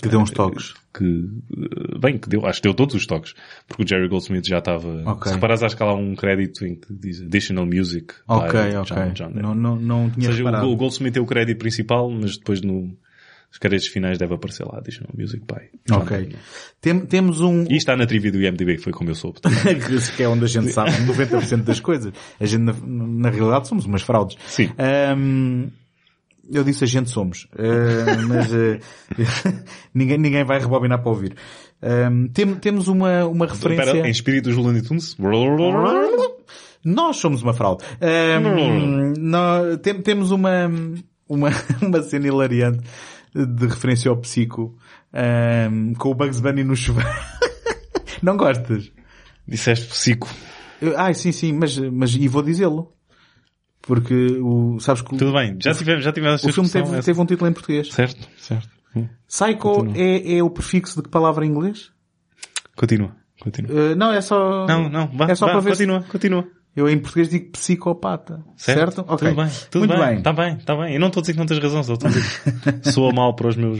que deu uns toques. que, eh, bem, que deu, acho que deu todos os toques, porque o Jerry Goldsmith já estava, Ok. se reparares, acho que há lá um crédito em que diz Additional Music. Ok, by ok. John, John não, não, não Ou tinha seja, reparado. o Goldsmith é o crédito principal, mas depois no, os créditos finais deve aparecer lá Additional Music by John Ok. Tem- temos um... E está na trivia do IMDb, que foi como eu soube. que é onde a gente sabe 90% das coisas. A gente, na, na realidade, somos umas fraudes. Sim. Ahm, eu disse a gente somos. Ah, mas ah, ninguém, ninguém vai rebobinar para ouvir. Tem- temos uma, uma referência... Espera, em espírito dos Looney Tunes? Nós somos uma fraude. Ahm, nó- tem- temos uma, uma, uma cena hilariante de referência ao psico ahm, com o Bugs Bunny no chuveiro. Não gostas? Disseste psico. Ai, sim, sim, mas, mas e vou dizê-lo. Porque o, sabes que Tudo bem, já tivemos, já tivemos o filme teve, teve um título em português. Certo, certo. Hum. Psycho Continua. é, é o prefixo de que palavra em inglês? Continua, continua. Uh, não, é só... Não, não, vá, é só vá, para ver continua, continua. Eu em português digo psicopata. Certo? Ok. Tudo bem, tudo Muito bem. bem. Tá bem, tá bem. Eu não estou a dizer que não tens razão, só estou a dizer que soa mal para os meus...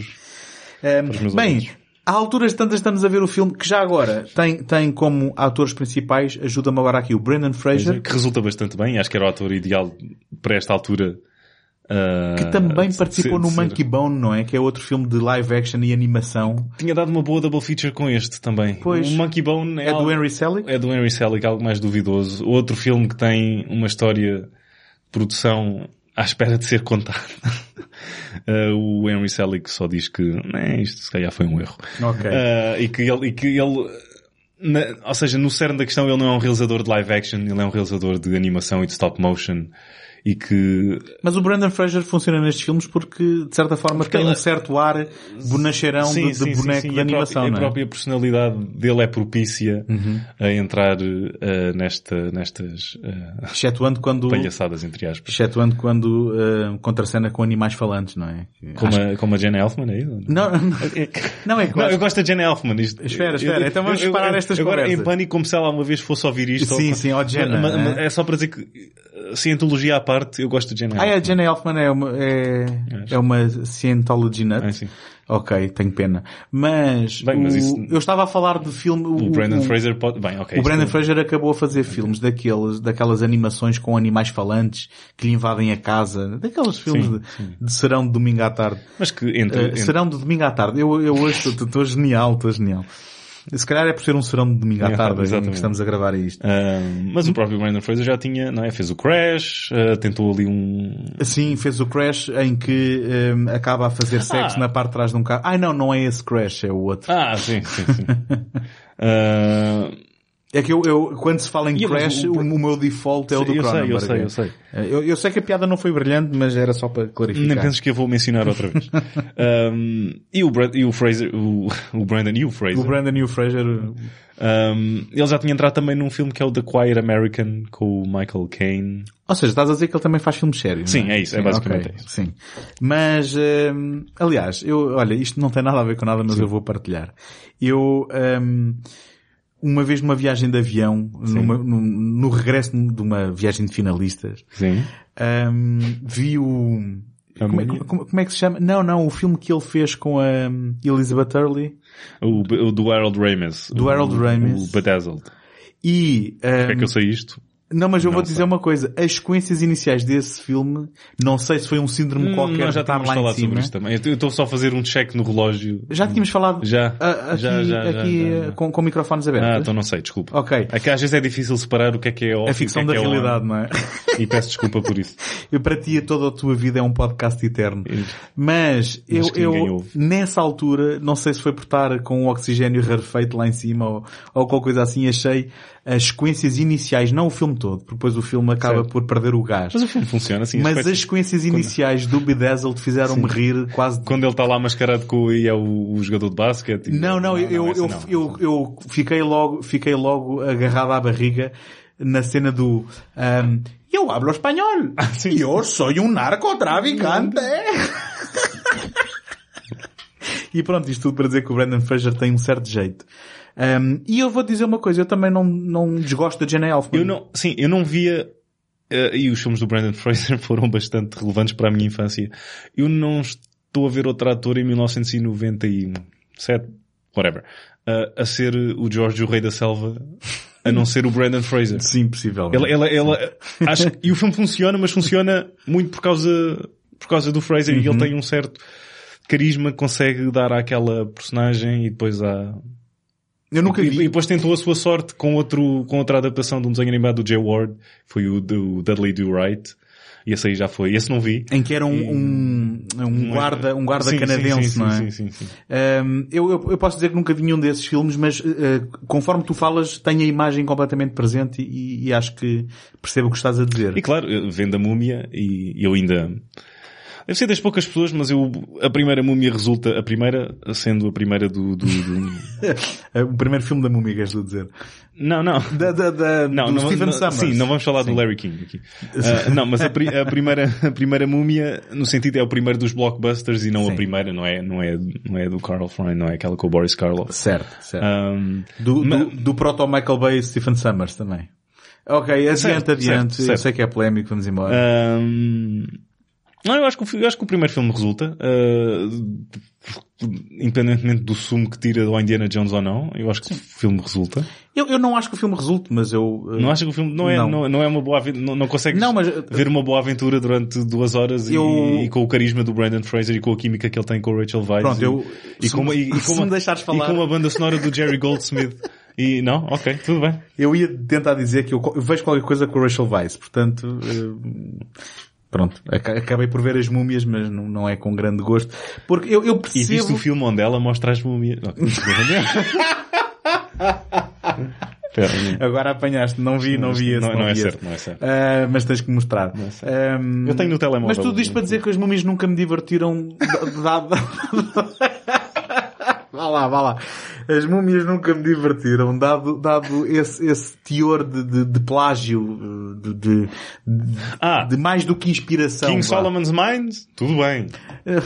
Um, Para os meus bem, ouvintes. há alturas tantas estamos a ver o filme que já agora tem, tem como atores principais, ajuda-me agora aqui, o Brendan Fraser, Que resulta bastante bem, acho que era o ator ideal para esta altura. Ah, que também participou no Monkey Bone, não é? Que é outro filme de live action e animação. Tinha dado uma boa double feature com este também. Pois. O Monkey Bone é, É do algo- Henry Selick? É do Henry Selick, algo mais duvidoso. Outro filme que tem uma história de produção à espera de ser contada. Uh, o Henry Selick só diz que "Né, isto se calhar foi um erro. Ok. Uh, e que ele, e que ele na- ou seja, no cerne da questão ele não é um realizador de live action, ele é um realizador de animação e de stop motion e que Mas o Brendan Fraser funciona nestes filmes porque, de certa forma, tem ele- um certo ar bonacheirão de, de boneco de a animação, própria, não a é? própria personalidade dele é propícia Uhum. a entrar uh, nesta, nestas uh, Excetuando quando, palhaçadas, entre aspas. excetuando quando uh, contracena com animais falantes, não é? Como Acho- a, como a Jenna Elfman, é isso? Não, não, não é que Não, eu gosto da Jenna Elfman. Isto, Espera, espera, então vamos separar estas Agora, conversas. em pânico, como se ela uma vez fosse ouvir isto. Sim, ou- sim, ó, Mas- mas é? É só para dizer que, cientologia à parte, eu gosto de Jenna Ah, é, a Elfman. Elfman é uma, é, é uma Scientology nut? É, sim. Ok, tenho pena. Mas, Bem, mas o- isso- eu estava a falar de filme... O Brandon Fraser pode... Bem, ok. O Brandon isto- Fraser acabou a fazer filmes daqueles, daquelas animações com animais falantes que lhe invadem a casa, daqueles filmes Sim, de, de serão de domingo à tarde. Mas que entre... Uh, entre- serão de domingo à tarde. Eu, eu hoje estou genial, estou genial. Se calhar é por ser um serão de domingo à tarde em exatamente. que estamos a gravar isto. Ah, mas o próprio Brandon Fraser já tinha, não é? Fez o Crash, ah, tentou ali um... Sim, fez o Crash em que um, acaba a fazer sexo Ah. na parte de trás de um carro. Ai não, não é esse Crash, é o outro. Ah, sim, sim, sim. Ah, É que eu, eu quando se fala em E, Crash, o- o, o meu default é o do eu sei, eu Cronenberg. sei, eu sei. Eu, eu sei que a piada não foi brilhante, mas era só para clarificar. Nem penses que eu vou mencionar outra vez. Um, e, o Brad, e o Fraser, o, o Brandon e o Fraser, O Brandon e o Fraser, um, ele já tinha entrado também num filme que é o The Quiet American com o Michael Caine. ou seja, estás a dizer que ele também faz filmes sérios. Sim, não é isso, é basicamente ok, isso. Sim. Mas, hum, aliás, eu, olha, isto não tem nada a ver com nada, mas eu vou partilhar. Eu, hum, uma vez numa viagem de avião, numa- no, no regresso de uma viagem de finalistas, hum, vi o, A como é, como- como é que se chama? Não, não, o filme que ele fez com a hum, Elizabeth Hurley O, o do Harold Ramis. Do Harold Ramis. O Bedazzled. e, Como é hum, que eu sei isto? Não, mas eu Não vou dizer sei. uma coisa. As sequências iniciais desse filme, não sei se foi um síndrome Hum, qualquer nós já em falado cima. sobre isto também. Eu estou só a fazer um check no relógio. Já tínhamos falado Já. ah, aqui, Já, já, já, aqui já, ah, já. Com, com microfones abertos. Ah, então não sei, desculpa. Ok. É que às vezes é difícil separar o que é que é off A e ficção o da é é on. realidade, não é? E peço desculpa por isso. E para ti toda a tua vida é um podcast eterno. Mas eu, ninguém eu ouve. nessa altura, não sei se foi por estar com o oxigênio rarefeito lá em cima ou, ou qualquer coisa assim, achei as sequências iniciais, não o filme todo, porque depois o filme acaba Certo. por perder o gás. Mas o filme funciona assim. Mas as sequências iniciais do Bedazzled fizeram-me rir quase Quando ele está lá mascarado com e é o, o jogador de basquete. e- Não, não, eu, essa eu, não. eu, eu fiquei logo, fiquei logo agarrado à barriga na cena do ahm, eu hablo espanhol. sim, eu sou um narcotraficante. e pronto, isto tudo para dizer que o Brandon Fraser tem um certo jeito. Ahm, e eu vou dizer uma coisa, eu também não, não desgosto da Jenna Elfman. Eu não, sim, eu não via, eh, e os filmes do Brandon Fraser foram bastante relevantes para a minha infância. Eu não estou a ver outro ator em 1997, whatever, eh, a ser o George o Rei da Selva, a não ser o Brandon Fraser. Sim, possível. Ela, ela, ela, acho e o filme funciona, mas funciona muito por causa, por causa do Fraser e ele tem um certo carisma que consegue dar àquela personagem e depois há, Eu nunca e, e vi. depois tentou a sua sorte com outro, com outra adaptação de um desenho animado do Jay Ward, foi o do Dudley Do Right. E esse aí já foi. Esse não vi. Em que era um, um, um guarda, um guarda Sim, sim, canadense, sim, não é? Sim, sim, sim. Um, eu, eu, eu posso dizer que nunca vi nenhum desses filmes, mas uh, conforme tu falas, tenho a imagem completamente presente e, e acho que percebo o que estás a dizer. E claro, eu vendo a múmia e eu ainda... Deve ser das poucas pessoas, mas eu, a primeira múmia resulta, a primeira, sendo a primeira do, do, do- o primeiro filme da múmia, queres tu dizer? não, não. Da, da, da, Não, não, Stephen não- Summers. Sim, não vamos falar do Larry King aqui. Ah, não, mas a, pri- a primeira, a primeira múmia, no sentido é o primeiro dos blockbusters e não Sim. a primeira, não é, não é, não é do Carl Freund, não é aquela com o Boris Karloff. Certo, certo. Um, do, do, do proto Michael Bay e Stephen Summers também. Ok, adiante, Certo, adiante. certo, Eu certo. sei que é polémico, vamos embora. um, não, eu acho, que, eu acho que o primeiro filme resulta, ah, independentemente do sumo que tira do Indiana Jones ou não, eu acho que o filme resulta. Eu, eu não acho que o filme resulte, mas eu... uh, Não acho que o filme não é, Não. não, não é uma boa aventura, não, não consegues Não, mas- uh, ver uma boa aventura durante duas horas e- Eu- e, com o carisma do Brandon Fraser e com a química que ele tem com o Rachel Weisz. Pronto, e, eu- e, se com, uma- e, e se com uma, me deixares e falar- com uma banda sonora do Jerry Goldsmith. E não, ok, tudo bem. Eu ia tentar dizer que eu, eu vejo qualquer coisa com o Rachel Weisz, portanto, eh, pronto, aca- acabei por ver as múmias, mas não, não é com grande gosto. Porque eu, eu E viste percebo... o filme onde ela mostra as múmias. Não- Agora apanhaste, não vi, não vi esse, Não- não é esse. certo, não é certo. Ah, mas tens que mostrar. é certo. Ahm, Eu tenho no telemóvel. Mas tudo isto para dizer que as múmias nunca me divertiram dado... Vá lá, vá lá. As múmias nunca me divertiram, dado, dado esse, esse teor de, de, de plágio, de, de, Ah, de mais do que inspiração. King vá. Solomon's Mines? Tudo bem.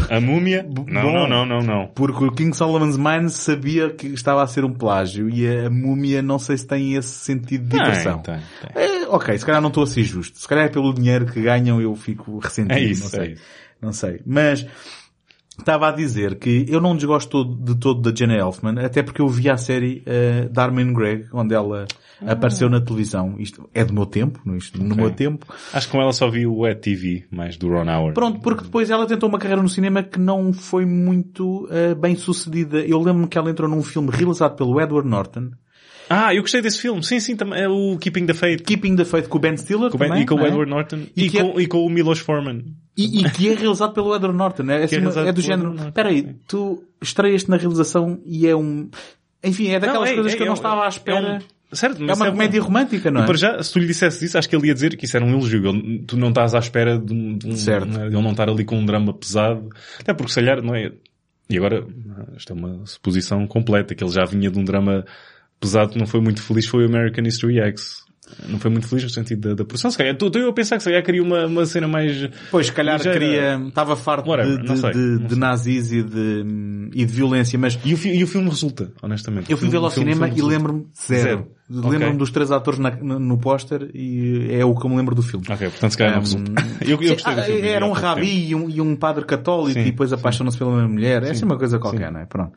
A múmia? Não, Bom. não, não, não, não. Porque o King Solomon's Mine sabia que estava a ser um plágio e a, a múmia não sei se tem esse sentido de diversão. Tem, tem, tem. É, ok, se calhar não estou a ser justo. Se calhar é pelo dinheiro que ganham eu fico ressentido. É isso, não sei. é isso. Não sei. Mas estava a dizer que eu não desgosto de todo da Jenna Elfman, até porque eu vi a série uh, Darman Greg, onde ela Ah. apareceu na televisão. Isto é do meu tempo, não isto, no meu tempo. Acho que com ela só vi o Wet TV, mais do Ron Howard. Pronto, porque depois ela tentou uma carreira no cinema que não foi muito uh, bem sucedida. Eu lembro-me que ela entrou num filme realizado pelo Edward Norton, Ah, eu gostei desse filme. Sim, sim, também. É o Keeping the Faith. Keeping the Faith com o Ben Stiller Com Ben- também, e com o é? Edward Norton. E E, é- com, e com o Milos Forman. E, e que é realizado pelo Edward Norton, é, assim, é é do género. Espera aí, tu estreias-te na realização e é um... Enfim, é daquelas Não, é- coisas é- que eu é não estava à é espera. um- certo, É uma comédia romântica, não E é? para já, se tu lhe dissesse isso, acho que ele ia dizer que isso era um elogio. Ele- tu não estás à espera de um, de um- Certo. né, ele não estar ali com um drama pesado. Até porque se calhar, não é? E agora, isto é uma suposição completa, que ele já vinha de um drama pesado que não foi muito feliz, foi o American History X. Não foi muito feliz no sentido da, da produção. Se calhar, estou eu a pensar que se calhar queria uma, uma cena mais... Pois, se calhar era- queria... Estava farto Whatever, de, de, sei, de- de nazis e de, e de violência, mas E o, fi- e o filme resulta, honestamente. eu O fui vê-lo ao o cinema o e lembro-me zero. Zero. Lembro-me Ok. dos três atores na- no, no póster e é o que eu me lembro do filme. Ok, portanto se calhar não resulta. Eu, eu gostei do Ah, filme. Era um rabi e um, e um padre católico Sim, e depois sim. apaixonam-se pela mesma mulher. É assim uma coisa qualquer, não é? Pronto.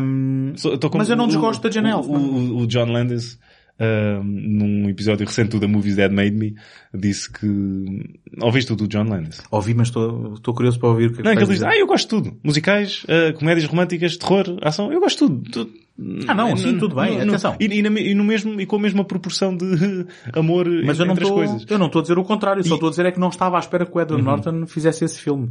Um, com- mas eu não o- desgosto da Jane o-. O, o John Landis uh, num episódio recente do The Movies That Made Me, disse que... Ouviste o do John Landis? Ouvi, mas estou curioso para ouvir o que Não, é que ele diz, ah, eu gosto de tudo. Musicais, uh, comédias românticas, terror, ação, eu gosto de tudo. tudo. Ah, não, sim, tudo bem, No- atenção. E, e, na e no mesmo, e com a mesma proporção de amor Mas eu não entre as estou, coisas. eu não estou a dizer o contrário, só estou a dizer é que não estava à espera que o Uhum. Edward Norton fizesse esse filme.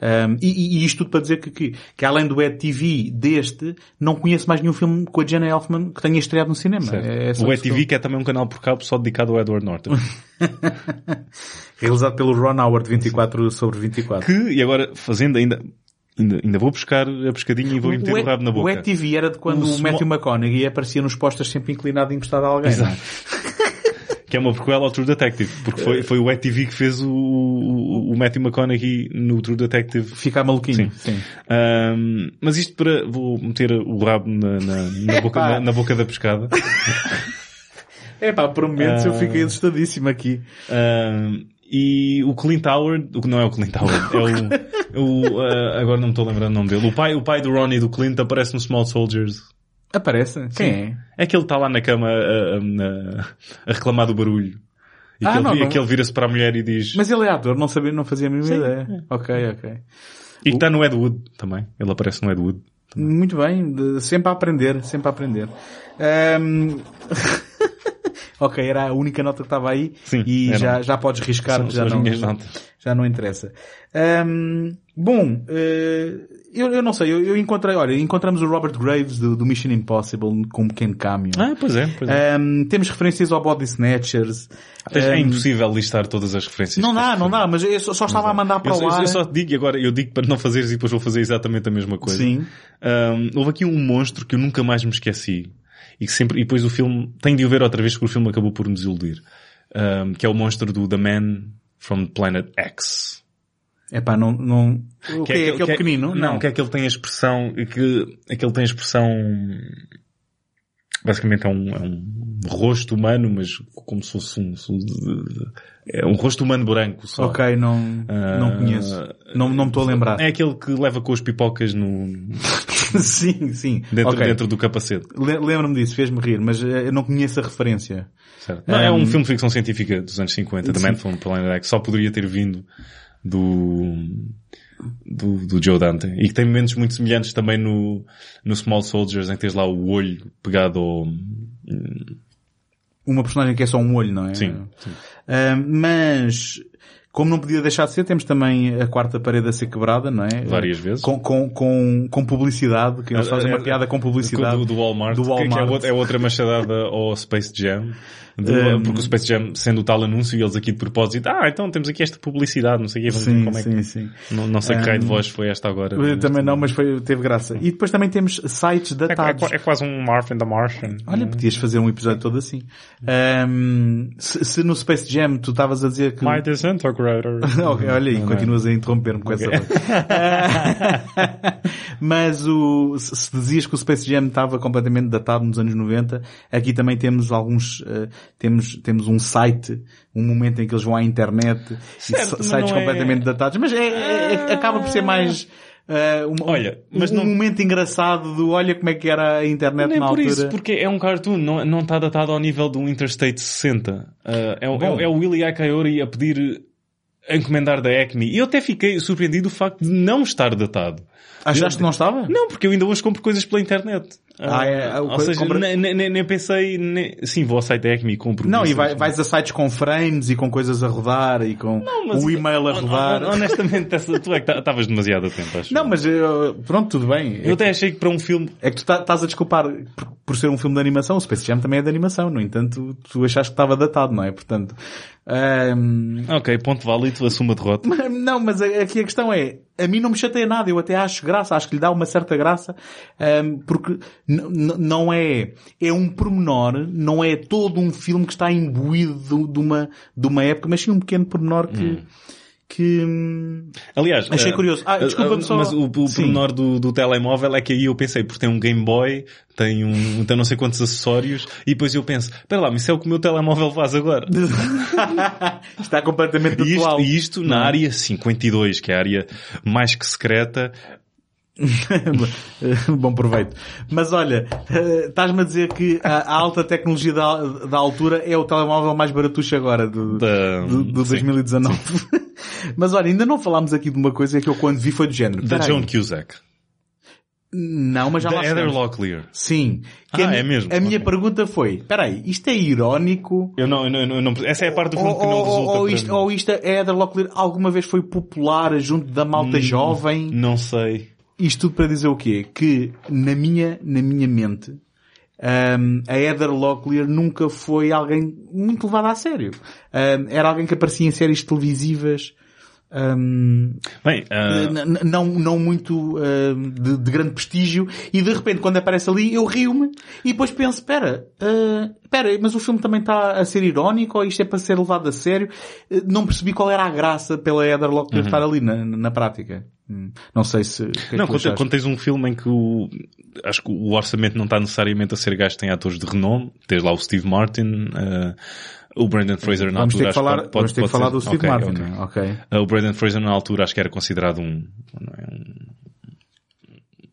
Um, e, e- e isto tudo para dizer que, que, que além do Ed TV deste, não conheço mais nenhum filme com a Jenna Elfman que tenha estreado no cinema. É o isso que é também um canal por cabo só dedicado ao Edward Norton. eu- Realizado pelo Ron Howard, 24 sobre 24. que, e agora, fazendo ainda, ainda, ainda vou buscar a pescadinha e vou meter o, E- rabo na boca. o ETV era de quando O o, Matthew McConaughey aparecia nos posters sempre inclinado e encostado a alguém. é? Que é uma prequela ao True Detective. Porque foi, foi o ETV que fez o, o, o Matthew McConaughey no True Detective. Ficar maluquinho. Sim. Ahm, mas isto para, vou meter o rabo na, na, na boca, na, na boca da pescada. É pá, por momentos eu Ah. fiquei assustadíssimo aqui. E o Clint Howard, o que não é o Clint Howard, é o, o ah, agora não me estou a lembrar o nome dele. O pai, o pai do Ronnie e do Clint aparece no Small Soldiers. Aparece? Quem é? É que ele está lá na cama a, a- a reclamar do barulho. E Ah, que ele, não, não. que ele vira-se para a mulher e diz... Mas ele é ator, não sabia, não fazia a mínima Sim. ideia. Ok, ok. E que está no Ed Wood também. Ele aparece no Ed Wood. Muito bem, de- sempre a aprender, sempre a aprender. Ahm, ok, era a única nota que estava aí. Sim, e já, já podes riscar, São- já não, já não interessa. Ahm, bom, eh, eu, eu não sei, eu, eu encontrei, olha, encontramos o Robert Graves do, do Mission Impossible com um pequeno cameo. Ah, pois é, pois é. Ahm, temos referências ao Body Snatchers. é Ahm, impossível listar todas as referências. Não dá, não dá, mas eu só, só estava a mandar para Eu, o eu- ar. eu só te digo, agora eu digo para não fazeres e depois vou fazer exatamente a mesma coisa. Sim. Ahm, houve aqui um monstro que eu nunca mais me esqueci. E que sempre, e depois o filme, tenho de o ver outra vez porque o filme acabou por me desiludir. Ahm, que é o monstro do The Man from Planet X. Epá, não, não, o que é, aquele que pequenino? Não, que é que ele tem a expressão, que, aquele tem a expressão, basicamente é um, é um rosto humano, mas como se fosse um, é um rosto humano branco só. Ok, não, não Ah, conheço. Não, não me estou a lembrar. É aquele que leva com as pipocas no, sim, sim. dentro, Ok. dentro do capacete. Le- Lembro-me disso, fez-me rir, mas eh, eu não conheço a referência. Certo. Não, é Um, um filme de ficção científica dos anos 50, The sim. Man from Planet X, só poderia ter vindo do, do, do Joe Dante. E que tem momentos muito semelhantes também no, no Small Soldiers, em que tens lá o olho pegado ao... Uma personagem que é só um olho, não é? Sim. sim. Ah, mas, como não podia deixar de ser, temos também a quarta parede a ser quebrada, não é? Várias vezes. Com, com, com, com publicidade, que eles fazem uma piada com publicidade. Do, do Walmart, Do que- que é Walmart. outra, é outra machadada ao Space Jam. Do- Um, porque o Space Jam, sendo o tal anúncio, e eles aqui de propósito, ah, então temos aqui esta publicidade, não sei o quê, vamos ver Sim, como é que... sim, sim. Não, não sei que raio de Um, voz foi esta agora. Também não, mas foi, teve graça. E depois também temos sites É, é, datados. é quase um Marvin the Martian. Olha, podias fazer um episódio todo assim. Ahm, se, se no Space Jam tu estavas a dizer que... My disintegrator. Ok, olha é? continuas a interromper-me com essa voz. Mas o, se dizias que o Space Jam estava completamente datado nos anos 90, aqui também temos alguns, eh, temos, temos um site, um momento em que eles vão à internet, Certo, sites não é- completamente datados, mas é, é- é- acaba por ser mais, eh, um, Olha, mas um, não- momento engraçado do olha como é que era a internet Nem na por altura. isso, porque é um cartoon, não, não está datado ao nível do Interstate 60. Uh, é, é, é o Willie Akaori a pedir a encomendar da Acme. E eu até fiquei surpreendido do facto de não estar datado. Achaste que não estava? Não, porque eu ainda hoje compro coisas pela internet. Ah, é, ou co- seja, compra- nem, nem- nem pensei, nem... sim, vou ao site da Acme e compro. Não, e vai- vais a sites com frames e com coisas a rodar e com o e-mail a rodar. hon- Honestamente, tu é que estavas demasiado atento, acho. Não, mas eh, pronto, tudo bem. Eu até achei que para um filme É que tu tá- estás a desculpar por, por ser um filme de animação. O Space Jam também é de animação. No entanto, tu achaste que estava datado, não é? Portanto, ahm, Ok, ponto válido, assumo a derrota. mas- não, mas aqui a questão é, a mim não me chateia nada. Eu até acho graça, acho que lhe dá uma certa graça, ahm, porque n- n- não é, é um pormenor, não é todo um filme que está imbuído de, uma, de uma época, mas sim um pequeno pormenor que, que, hum, Aliás, Achei eh, curioso. Ah, desculpa-me eh, só- Mas o, o Sim. pormenor do, do telemóvel é que aí eu pensei, porque tem um Game Boy, tem um, tem não sei quantos acessórios, e depois eu penso, espera lá, mas isso é o que o meu telemóvel faz agora. está completamente E isto, atual. e isto na é? área 52, que é a área mais que secreta, Bom proveito. Mas olha, eh, estás-me a dizer que a, alta tecnologia da, da, altura é o telemóvel mais baratucho agora do, Da- do, do sim, 2019. Mas olha, ainda não falámos aqui de uma coisa que eu quando vi foi do género. Da. Joan Cusack. Não, mas já Da lá Heather. Locklear. Sim. Que Ah, a, é mesmo? A minha Ok. pergunta foi, peraí, isto é irónico? Eu não, eu não, eu não, essa é a parte do filme Ou, que não resulta ou isto, ou isto, a Heather Locklear alguma vez foi popular junto da malta Hum. jovem? Não sei. Isto tudo para dizer o quê? Que na minha, na minha mente, hum, a Heather Locklear nunca foi alguém muito levado a sério. Hum, era alguém que aparecia em séries televisivas, Bem, n- não, não muito hum, de, de grande prestígio e de repente quando aparece ali eu rio-me e depois penso, espera, ah, espera, mas o filme também está a ser irónico ou isto é para ser levado a sério? Eh, Não percebi qual era a graça pela Heather Uhum. Locklear estar ali na, na prática. Hum, Não sei se... que é que não, tu quando, quando tens um filme em que o, acho que o orçamento não está necessariamente a ser gasto em atores de renome, tens lá o Steve Martin, ah, o Brandon Fraser na Vamos ter altura que acho falar, pode- vamos ter que falar ser- do Steve ok, Martin, é? ok. Ah, o Brandon Fraser na altura acho que era considerado um,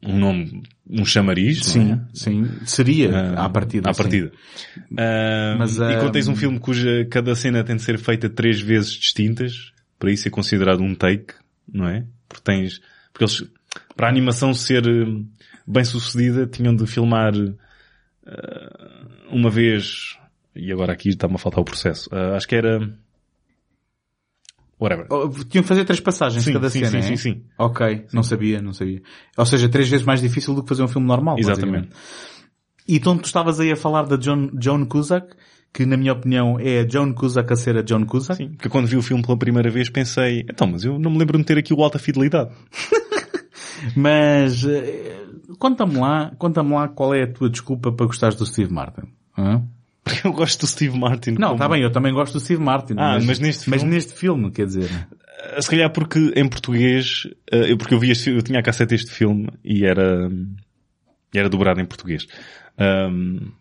um, um nome, um chamariz, Sim, é? sim. Seria, Ah, à partida. À partida. Ah, Mas, e ah, quando tens um filme cuja cada cena tem de ser feita três vezes distintas, para isso é considerado um take, não é? Porque tens, porque eles, para a animação ser eh, bem sucedida, tinham de filmar ah, uma vez, e agora aqui está-me a faltar o processo, Ah, acho que era, whatever. Oh, Tinham que fazer três passagens Sim, cada sim, cena, sim, é? sim, sim. Ok, não sabia, não sabia. Ou seja, três vezes mais difícil do que fazer um filme normal. Exatamente. E então tu estavas aí a falar da John, Joan Cusack, que na minha opinião é a Joan Cusack a ser a Joan Cusack. Sim, porque quando vi o filme pela primeira vez pensei, então, mas eu não me lembro de ter aqui o alta fidelidade. Mas, eh, conta-me lá, conta-me lá qual é a tua desculpa para gostares do Steve Martin. Hã? Porque eu gosto do Steve Martin. Não, está bem, eu também gosto do Steve Martin. Ah, mas neste mas filme- neste filme, quer dizer. Uh, Se calhar porque em português, uh, eu- porque eu vi este, eu tinha a cassete deste filme e era, e era dobrado em português. Um,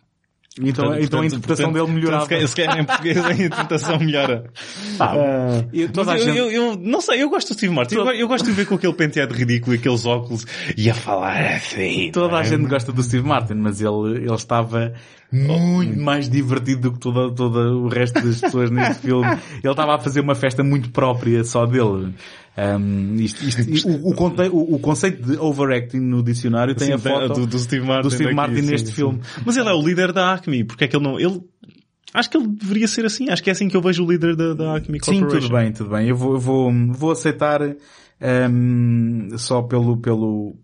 Então, portanto- então a interpretação portanto- dele melhorava. portanto, Se calhar, se calhar em português a interpretação melhora. Pá, Uh, eu- gente- eu, eu não sei, eu gosto do Steve Martin. Eu, eu gosto de ver com aquele penteado ridículo e aqueles óculos e a falar assim. Toda não a é? gente gosta do Steve Martin, mas ele, ele estava muito mais divertido do que todo, todo o resto das pessoas neste filme. Ele estava a fazer uma festa muito própria só dele. Um, isto- isto- o, o o- conceito de overacting no dicionário tem Sim, a foto do, do Steve Martin, do Steve Martin sim, neste sim. filme. Mas ele é o líder da Acme, porque é que ele não, ele, acho que ele deveria ser assim, acho que é assim que eu vejo o líder da, da Acme Sim, Corporation. tudo bem, tudo bem. Eu vou, eu vou, vou aceitar um, só pelo, pelo,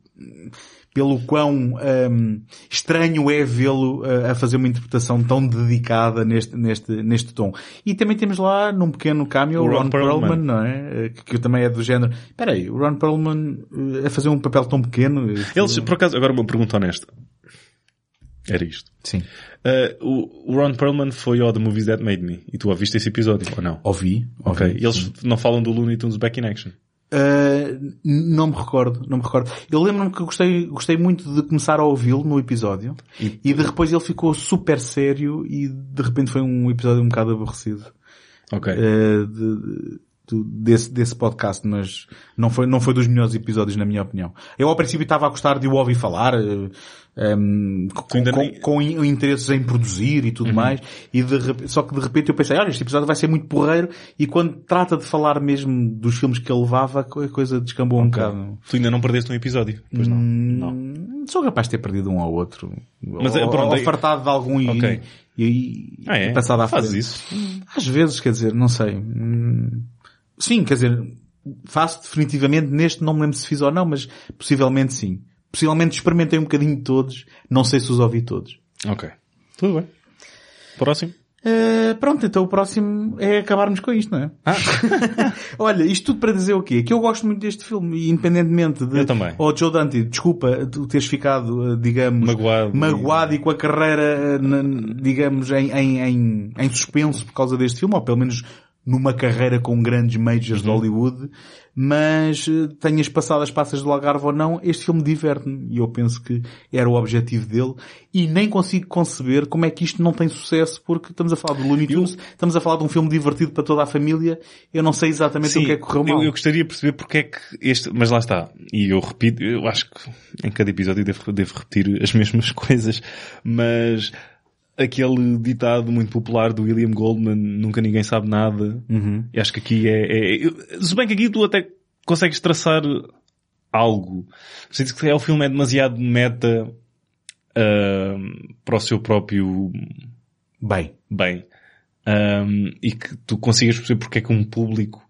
pelo quão um, estranho é vê-lo uh, a fazer uma interpretação tão dedicada neste, neste, neste tom. E também temos lá, num pequeno cameo, O Ron Ron, Perlman, Perlman. não é? Uh, Que, que também é do género. Espera aí, o Ron Perlman uh, a fazer um papel tão pequeno. Eles, por acaso, agora uma pergunta honesta. Era isto. Sim. Uh, o, Ron Perlman foi ao The Movies That Made Me. E tu ouviste esse episódio, ou não? Ouvi. Ok. ouvi, Eles sim. não falam do Looney Tunes Back in Action. Uh, não me recordo, não me recordo. Eu lembro-me que gostei, gostei muito de começar a ouvi-lo no episódio e, de depois ele ficou super sério e de repente foi um episódio um bocado aborrecido Ok. uh, de- de- do- desse, desse podcast, mas não foi, não foi dos melhores episódios na minha opinião. Eu ao princípio estava a gostar de o ouvir falar, um, com, ainda com, com in- interesses em produzir e tudo mais, e de só que de repente eu pensei, olha, este episódio vai ser muito porreiro, e quando trata de falar mesmo dos filmes que ele levava, a co- a coisa descambou um bocado. Tu ainda não perdeste um episódio? Pois não. não. Hum, Sou capaz de ter perdido um ao outro. Mas, ou, é, pronto, ou fartado de algum e, Ok. e, e, Ah, é? e passado à Fazes frente. isso? Às vezes, quer dizer, não sei. Hum, Sim, quer dizer, faço definitivamente neste, não me lembro se fiz ou não, mas possivelmente sim. Possivelmente experimentei um bocadinho de todos, não sei se os ouvi todos. Ok. Tudo bem. Próximo. Uh, pronto, então o próximo é acabarmos com isto, não é? Ah. Olha, isto tudo para dizer o quê? Que eu gosto muito deste filme, independentemente de... Eu também. Oh, Joe Dante, desculpa tu teres ficado, uh, digamos... Magoado. Magoado e com a carreira, na- digamos, em, em, em, em suspenso por causa deste filme, ou pelo menos numa carreira com grandes majors de Hollywood, mas eh, tenhas passado as passas do Algarve ou não, este filme diverte-me. E eu penso que era o objetivo dele. E nem consigo conceber como é que isto não tem sucesso porque estamos a falar do Looney Tunes, estamos a falar de um filme divertido para toda a família, eu não sei exatamente Sim, o que é que correu mal. Eu, eu gostaria de perceber porque é que este, mas lá está. E eu repito, eu acho que em cada episódio devo, devo repetir as mesmas coisas, mas aquele ditado muito popular do William Goldman, nunca ninguém sabe nada. Uhum. E acho que aqui é, é, se bem que aqui tu até consegues traçar algo. Sinto que é, o filme é demasiado meta ahm, para o seu próprio Bem, bem. Ahm, e que tu consigas perceber porque é que um público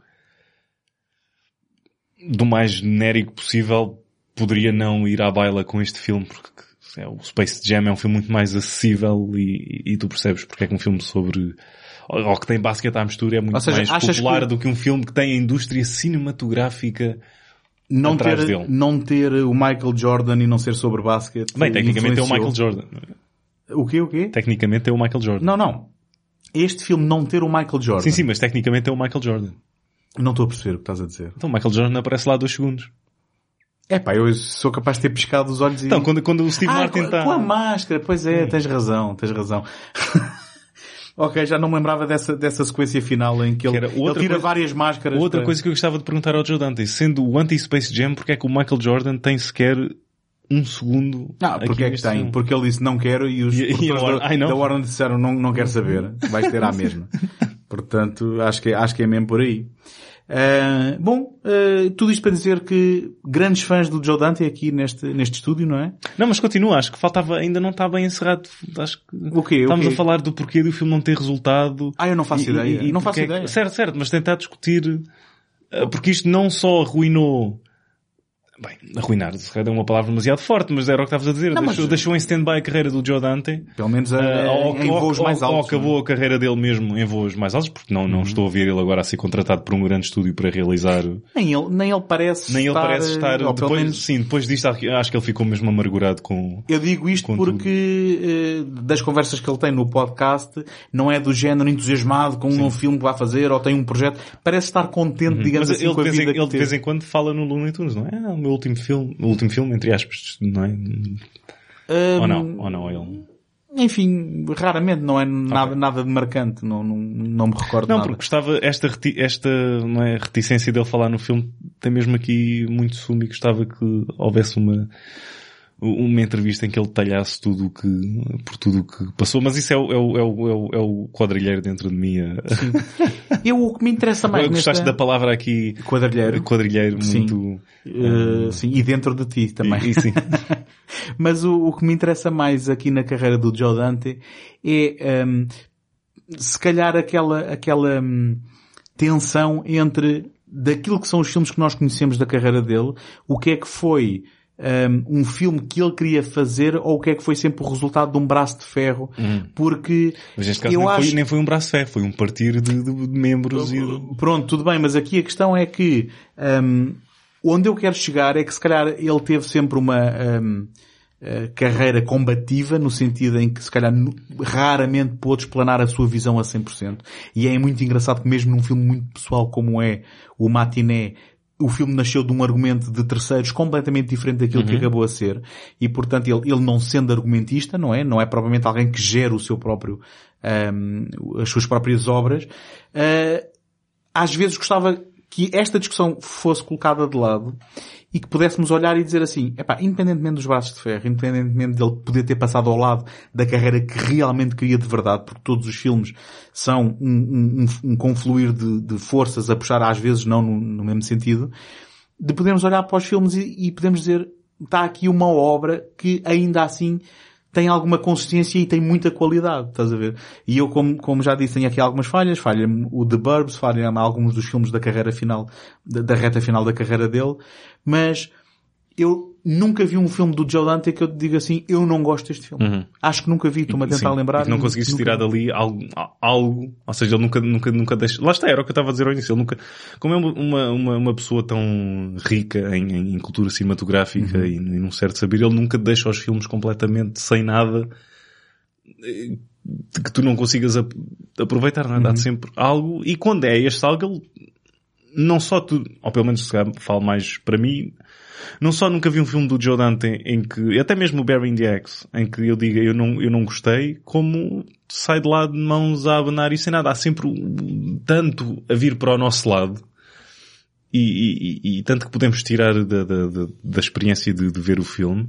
do mais genérico possível poderia não ir à baila com este filme porque é, o Space Jam é um filme muito mais acessível e, e tu percebes porque é que um filme sobre ou que tem basquete à mistura é muito seja, mais popular que- do que um filme que tem a indústria cinematográfica não Atrás ter, dele. não ter o Michael Jordan e não ser sobre basquete. bem, tecnicamente é o. Michael Jordan O quê, o quê? tecnicamente é o Michael Jordan Não, não. Este filme não ter o Michael Jordan. sim, sim, mas tecnicamente é o Michael Jordan Não estou a perceber o que estás a dizer. então o Michael Jordan aparece lá dois segundos É pá, eu sou capaz de ter piscado os olhos e... então quando, quando o Steve ah, Martin está com a máscara, pois é, tens razão, tens razão. ok, já não me lembrava dessa, dessa sequência final em que ele, Que ele tira coisa- várias máscaras. Outra para- coisa que eu gostava de perguntar ao Joe Dante, sendo o anti-Space Jam, porque é que o Michael Jordan tem sequer um segundo aqui porque é que tem? filme? Porque ele disse não quero e os E- e da, da Warner disseram não, não quero saber, vais ter à mesma. Portanto, acho que, acho que é mesmo por aí. Ah, bom, ah, tudo isto para dizer que grandes fãs do Joe Dante aqui neste, neste estúdio, não é? Não, mas continua, acho que faltava, ainda não está bem encerrado. Acho que O quê? O estamos quê? a falar do porquê do filme não ter resultado. Ah, eu não faço E- ideia. e- e não faço é ideia. Certo, certo, mas tentar discutir, ah, porque isto não só arruinou Bem, arruinar, se calhar é uma palavra demasiado forte, mas era o que estavas a dizer. Não, mas- deixou, deixou em stand-by a carreira do Joe Dante. Pelo menos ah, Ah, ou, em ou- voos ou- mais ou altos. acabou não é? a carreira dele mesmo em voos mais altos, porque não, não estou a ver ele agora a ser contratado por um grande estúdio para realizar. Nem ele, nem ele parece Nem ele estar, parece estar. ou pelo Depois, menos- sim, depois disto acho que ele ficou mesmo amargurado com. Eu digo isto porque eh, das conversas que ele tem no podcast não é do género entusiasmado com um novo filme que vai fazer ou tem um projeto. Parece estar contente, digamos Mas assim, ele, com a de vez, vida em, que ele de vez em quando fala no Looney Tunes, não é? Último filme, o último filme, entre aspas, não é? Ou não, ou não, ele. Enfim, raramente, não é nada, nada de marcante, não, não, não me recordo Não, nada. porque gostava, esta, esta não é, reticência dele falar no filme tem mesmo aqui muito sumo e gostava que houvesse uma, uma entrevista em que ele detalhasse tudo o que, por tudo o que passou, mas isso é o, é o, é o, é o, é quadrilheiro dentro de mim. a- Eu, o que me interessa mais Gostaste nesta... da palavra aqui, Quadrilheiro. quadrilheiro, Sim. muito... Eh, sim, e dentro de ti também. E, e sim. Mas o, o que me interessa mais aqui na carreira do Joe Dante é, hum, se calhar aquela, aquela hum, tensão entre daquilo que são os filmes que nós conhecemos da carreira dele, o que é que foi hum, um filme que ele queria fazer ou o que é que foi sempre o resultado de um braço de ferro, porque Mas neste caso eu nem, acho foi, nem foi um braço de ferro, foi um partir de, de- membros e... Pronto, tudo bem, mas aqui a questão é que hum, onde eu quero chegar é que se calhar ele teve sempre uma hum, eh, carreira combativa, no sentido em que se calhar raramente pôde explanar a sua visão a 100%. E é muito engraçado que mesmo num filme muito pessoal como é o Matiné, o filme nasceu de um argumento de terceiros completamente diferente daquilo que acabou a ser. E portanto ele, ele não sendo argumentista, não é? Não é propriamente alguém que gera o seu próprio, hum, as suas próprias obras. eh, às vezes gostava que esta discussão fosse colocada de lado e que pudéssemos olhar e dizer assim, epá, independentemente dos braços de ferro, independentemente dele poder ter passado ao lado da carreira que realmente queria de verdade, porque todos os filmes são um, um- um- confluir de, de forças a puxar às vezes não no, no mesmo sentido, de podermos olhar para os filmes e, e podemos dizer, está aqui uma obra que ainda assim tem alguma consistência e tem muita qualidade, estás a ver? E eu, como, como já disse, tenho aqui algumas falhas, falha-me o The Burbs, falha-me alguns dos filmes da carreira final, da, da reta final da carreira dele, mas eu nunca vi um filme do Joe Dante que eu diga assim, eu não gosto deste filme. Acho que nunca vi, estou-me a tentar Sim, lembrar. e não conseguiste nunca tirar dali algo, algo, ou seja, ele nunca, nunca, nunca deixa, lá está, era o que eu estava a dizer ao início, ele nunca, como é uma, uma, uma pessoa tão rica em, em cultura cinematográfica Uhum. e, e num certo saber, ele nunca deixa os filmes completamente sem nada, eh, que tu não consigas ap- aproveitar, não é? Dá-te sempre algo, e quando é este algo, ele, não só tu, ou pelo menos se calhar falo mais para mim, não só nunca vi um filme do Joe Dante em que, até mesmo o Barry the X, em que eu diga eu não, eu não gostei, como sai de lá de mãos a abanar e sem nada. Há sempre um- tanto a vir para o nosso lado e, e- e- tanto que podemos tirar da, da, da, da experiência de, de ver o filme,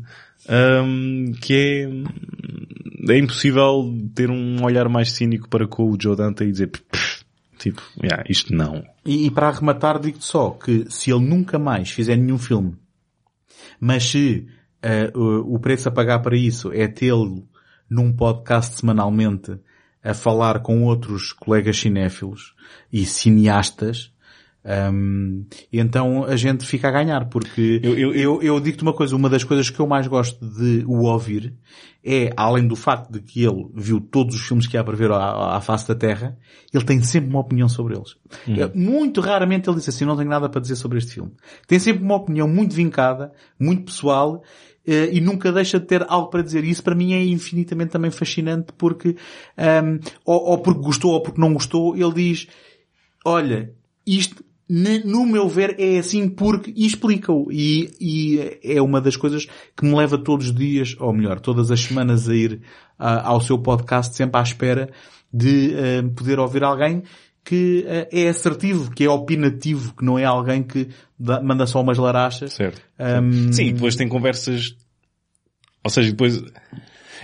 hum, que é, é impossível ter um olhar mais cínico para com o Joe Dante e dizer, "Pff, tipo, yeah, isto não. E, e para arrematar digo-te só que se ele nunca mais fizer nenhum filme, mas se o, o preço a pagar para isso é tê-lo num podcast semanalmente a falar com outros colegas cinéfilos e cineastas, hum, então a gente fica a ganhar, porque Eu- eu- eu, eu digo-te uma coisa, uma das coisas que eu mais gosto de o ouvir é, além do facto de que ele viu todos os filmes que há para ver à, à face da Terra, ele tem sempre uma opinião sobre eles. É, Muito raramente ele diz assim, não tenho nada para dizer sobre este filme. Tem sempre uma opinião muito vincada, muito pessoal, eh, e nunca deixa de ter algo para dizer. E isso para mim é infinitamente também fascinante porque, ahm, ou, ou porque gostou ou porque não gostou, ele diz, olha, isto, no meu ver, é assim porque, explica-o. E, e é uma das coisas que me leva todos os dias, ou melhor, todas as semanas a ir ah, ao seu podcast sempre à espera de ah, poder ouvir alguém que ah, é assertivo, que é opinativo, que não é alguém que dá- manda só umas larachas. Certo. Ahm, Sim, depois tem conversas, ou seja, depois,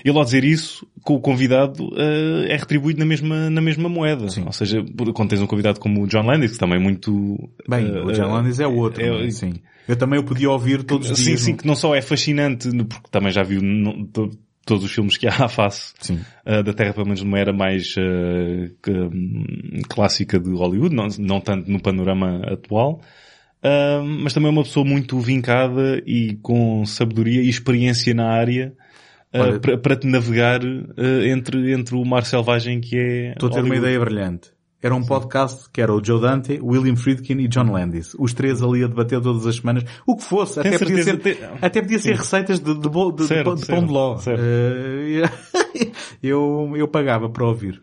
ele ao dizer isso, com o convidado, eh, é retribuído na mesma, na mesma moeda. Sim. Ou seja, quando tens um convidado como o John Landis, que também é muito... Bem, eh, o John Landis é outro, é- é? sim. Eu também o podia ouvir todos os Sim, dias. sim, não- que não só é fascinante, porque também já viu no- to- todos os filmes que há à face Sim. uh, da Terra, pelo menos numa era mais uh, que, hum, clássica de Hollywood, não, não tanto no panorama atual. Uh, mas também é uma pessoa muito vincada e com sabedoria e experiência na área uh, para, para te navegar uh, entre, entre o mar selvagem que é Estou a ter uma ideia brilhante. Era um podcast que era o Joe Dante, William Friedkin e John Landis. Os três ali a debater todas as semanas. O que fosse. Até Tenho podia, ser, certeza, te- até podia ser receitas de, de, bo- de, de Certo, pão- de pão de ló. Eh, eu, eu pagava para ouvir.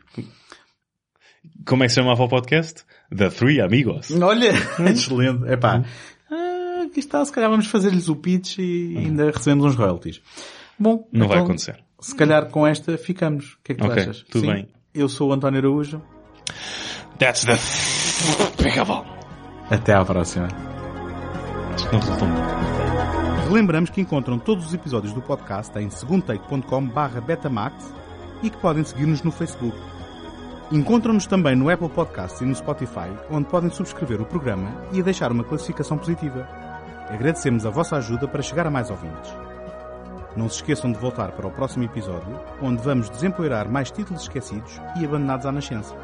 Como é que se chamava o podcast? The Three Amigos. Olha, excelente. Epá. Ah, aqui está, se calhar vamos fazer-lhes o pitch e ainda recebemos uns royalties. Bom, Não vai então, acontecer. Se calhar com esta ficamos. O que é que tu Ok, achas? tudo Sim? bem. Eu sou o António Araújo. That's the Pickable. Até à próxima. Acho que não resultou muito. Relembramos que encontram todos os episódios do podcast em segundotake.com betamax e que podem seguir-nos no Facebook. Encontram-nos também no Apple Podcasts e no Spotify, onde podem subscrever o programa e deixar uma classificação positiva. Agradecemos a vossa ajuda para chegar a mais ouvintes. Não se esqueçam de voltar para o próximo episódio, onde vamos desempoeirar mais títulos esquecidos e abandonados à nascença.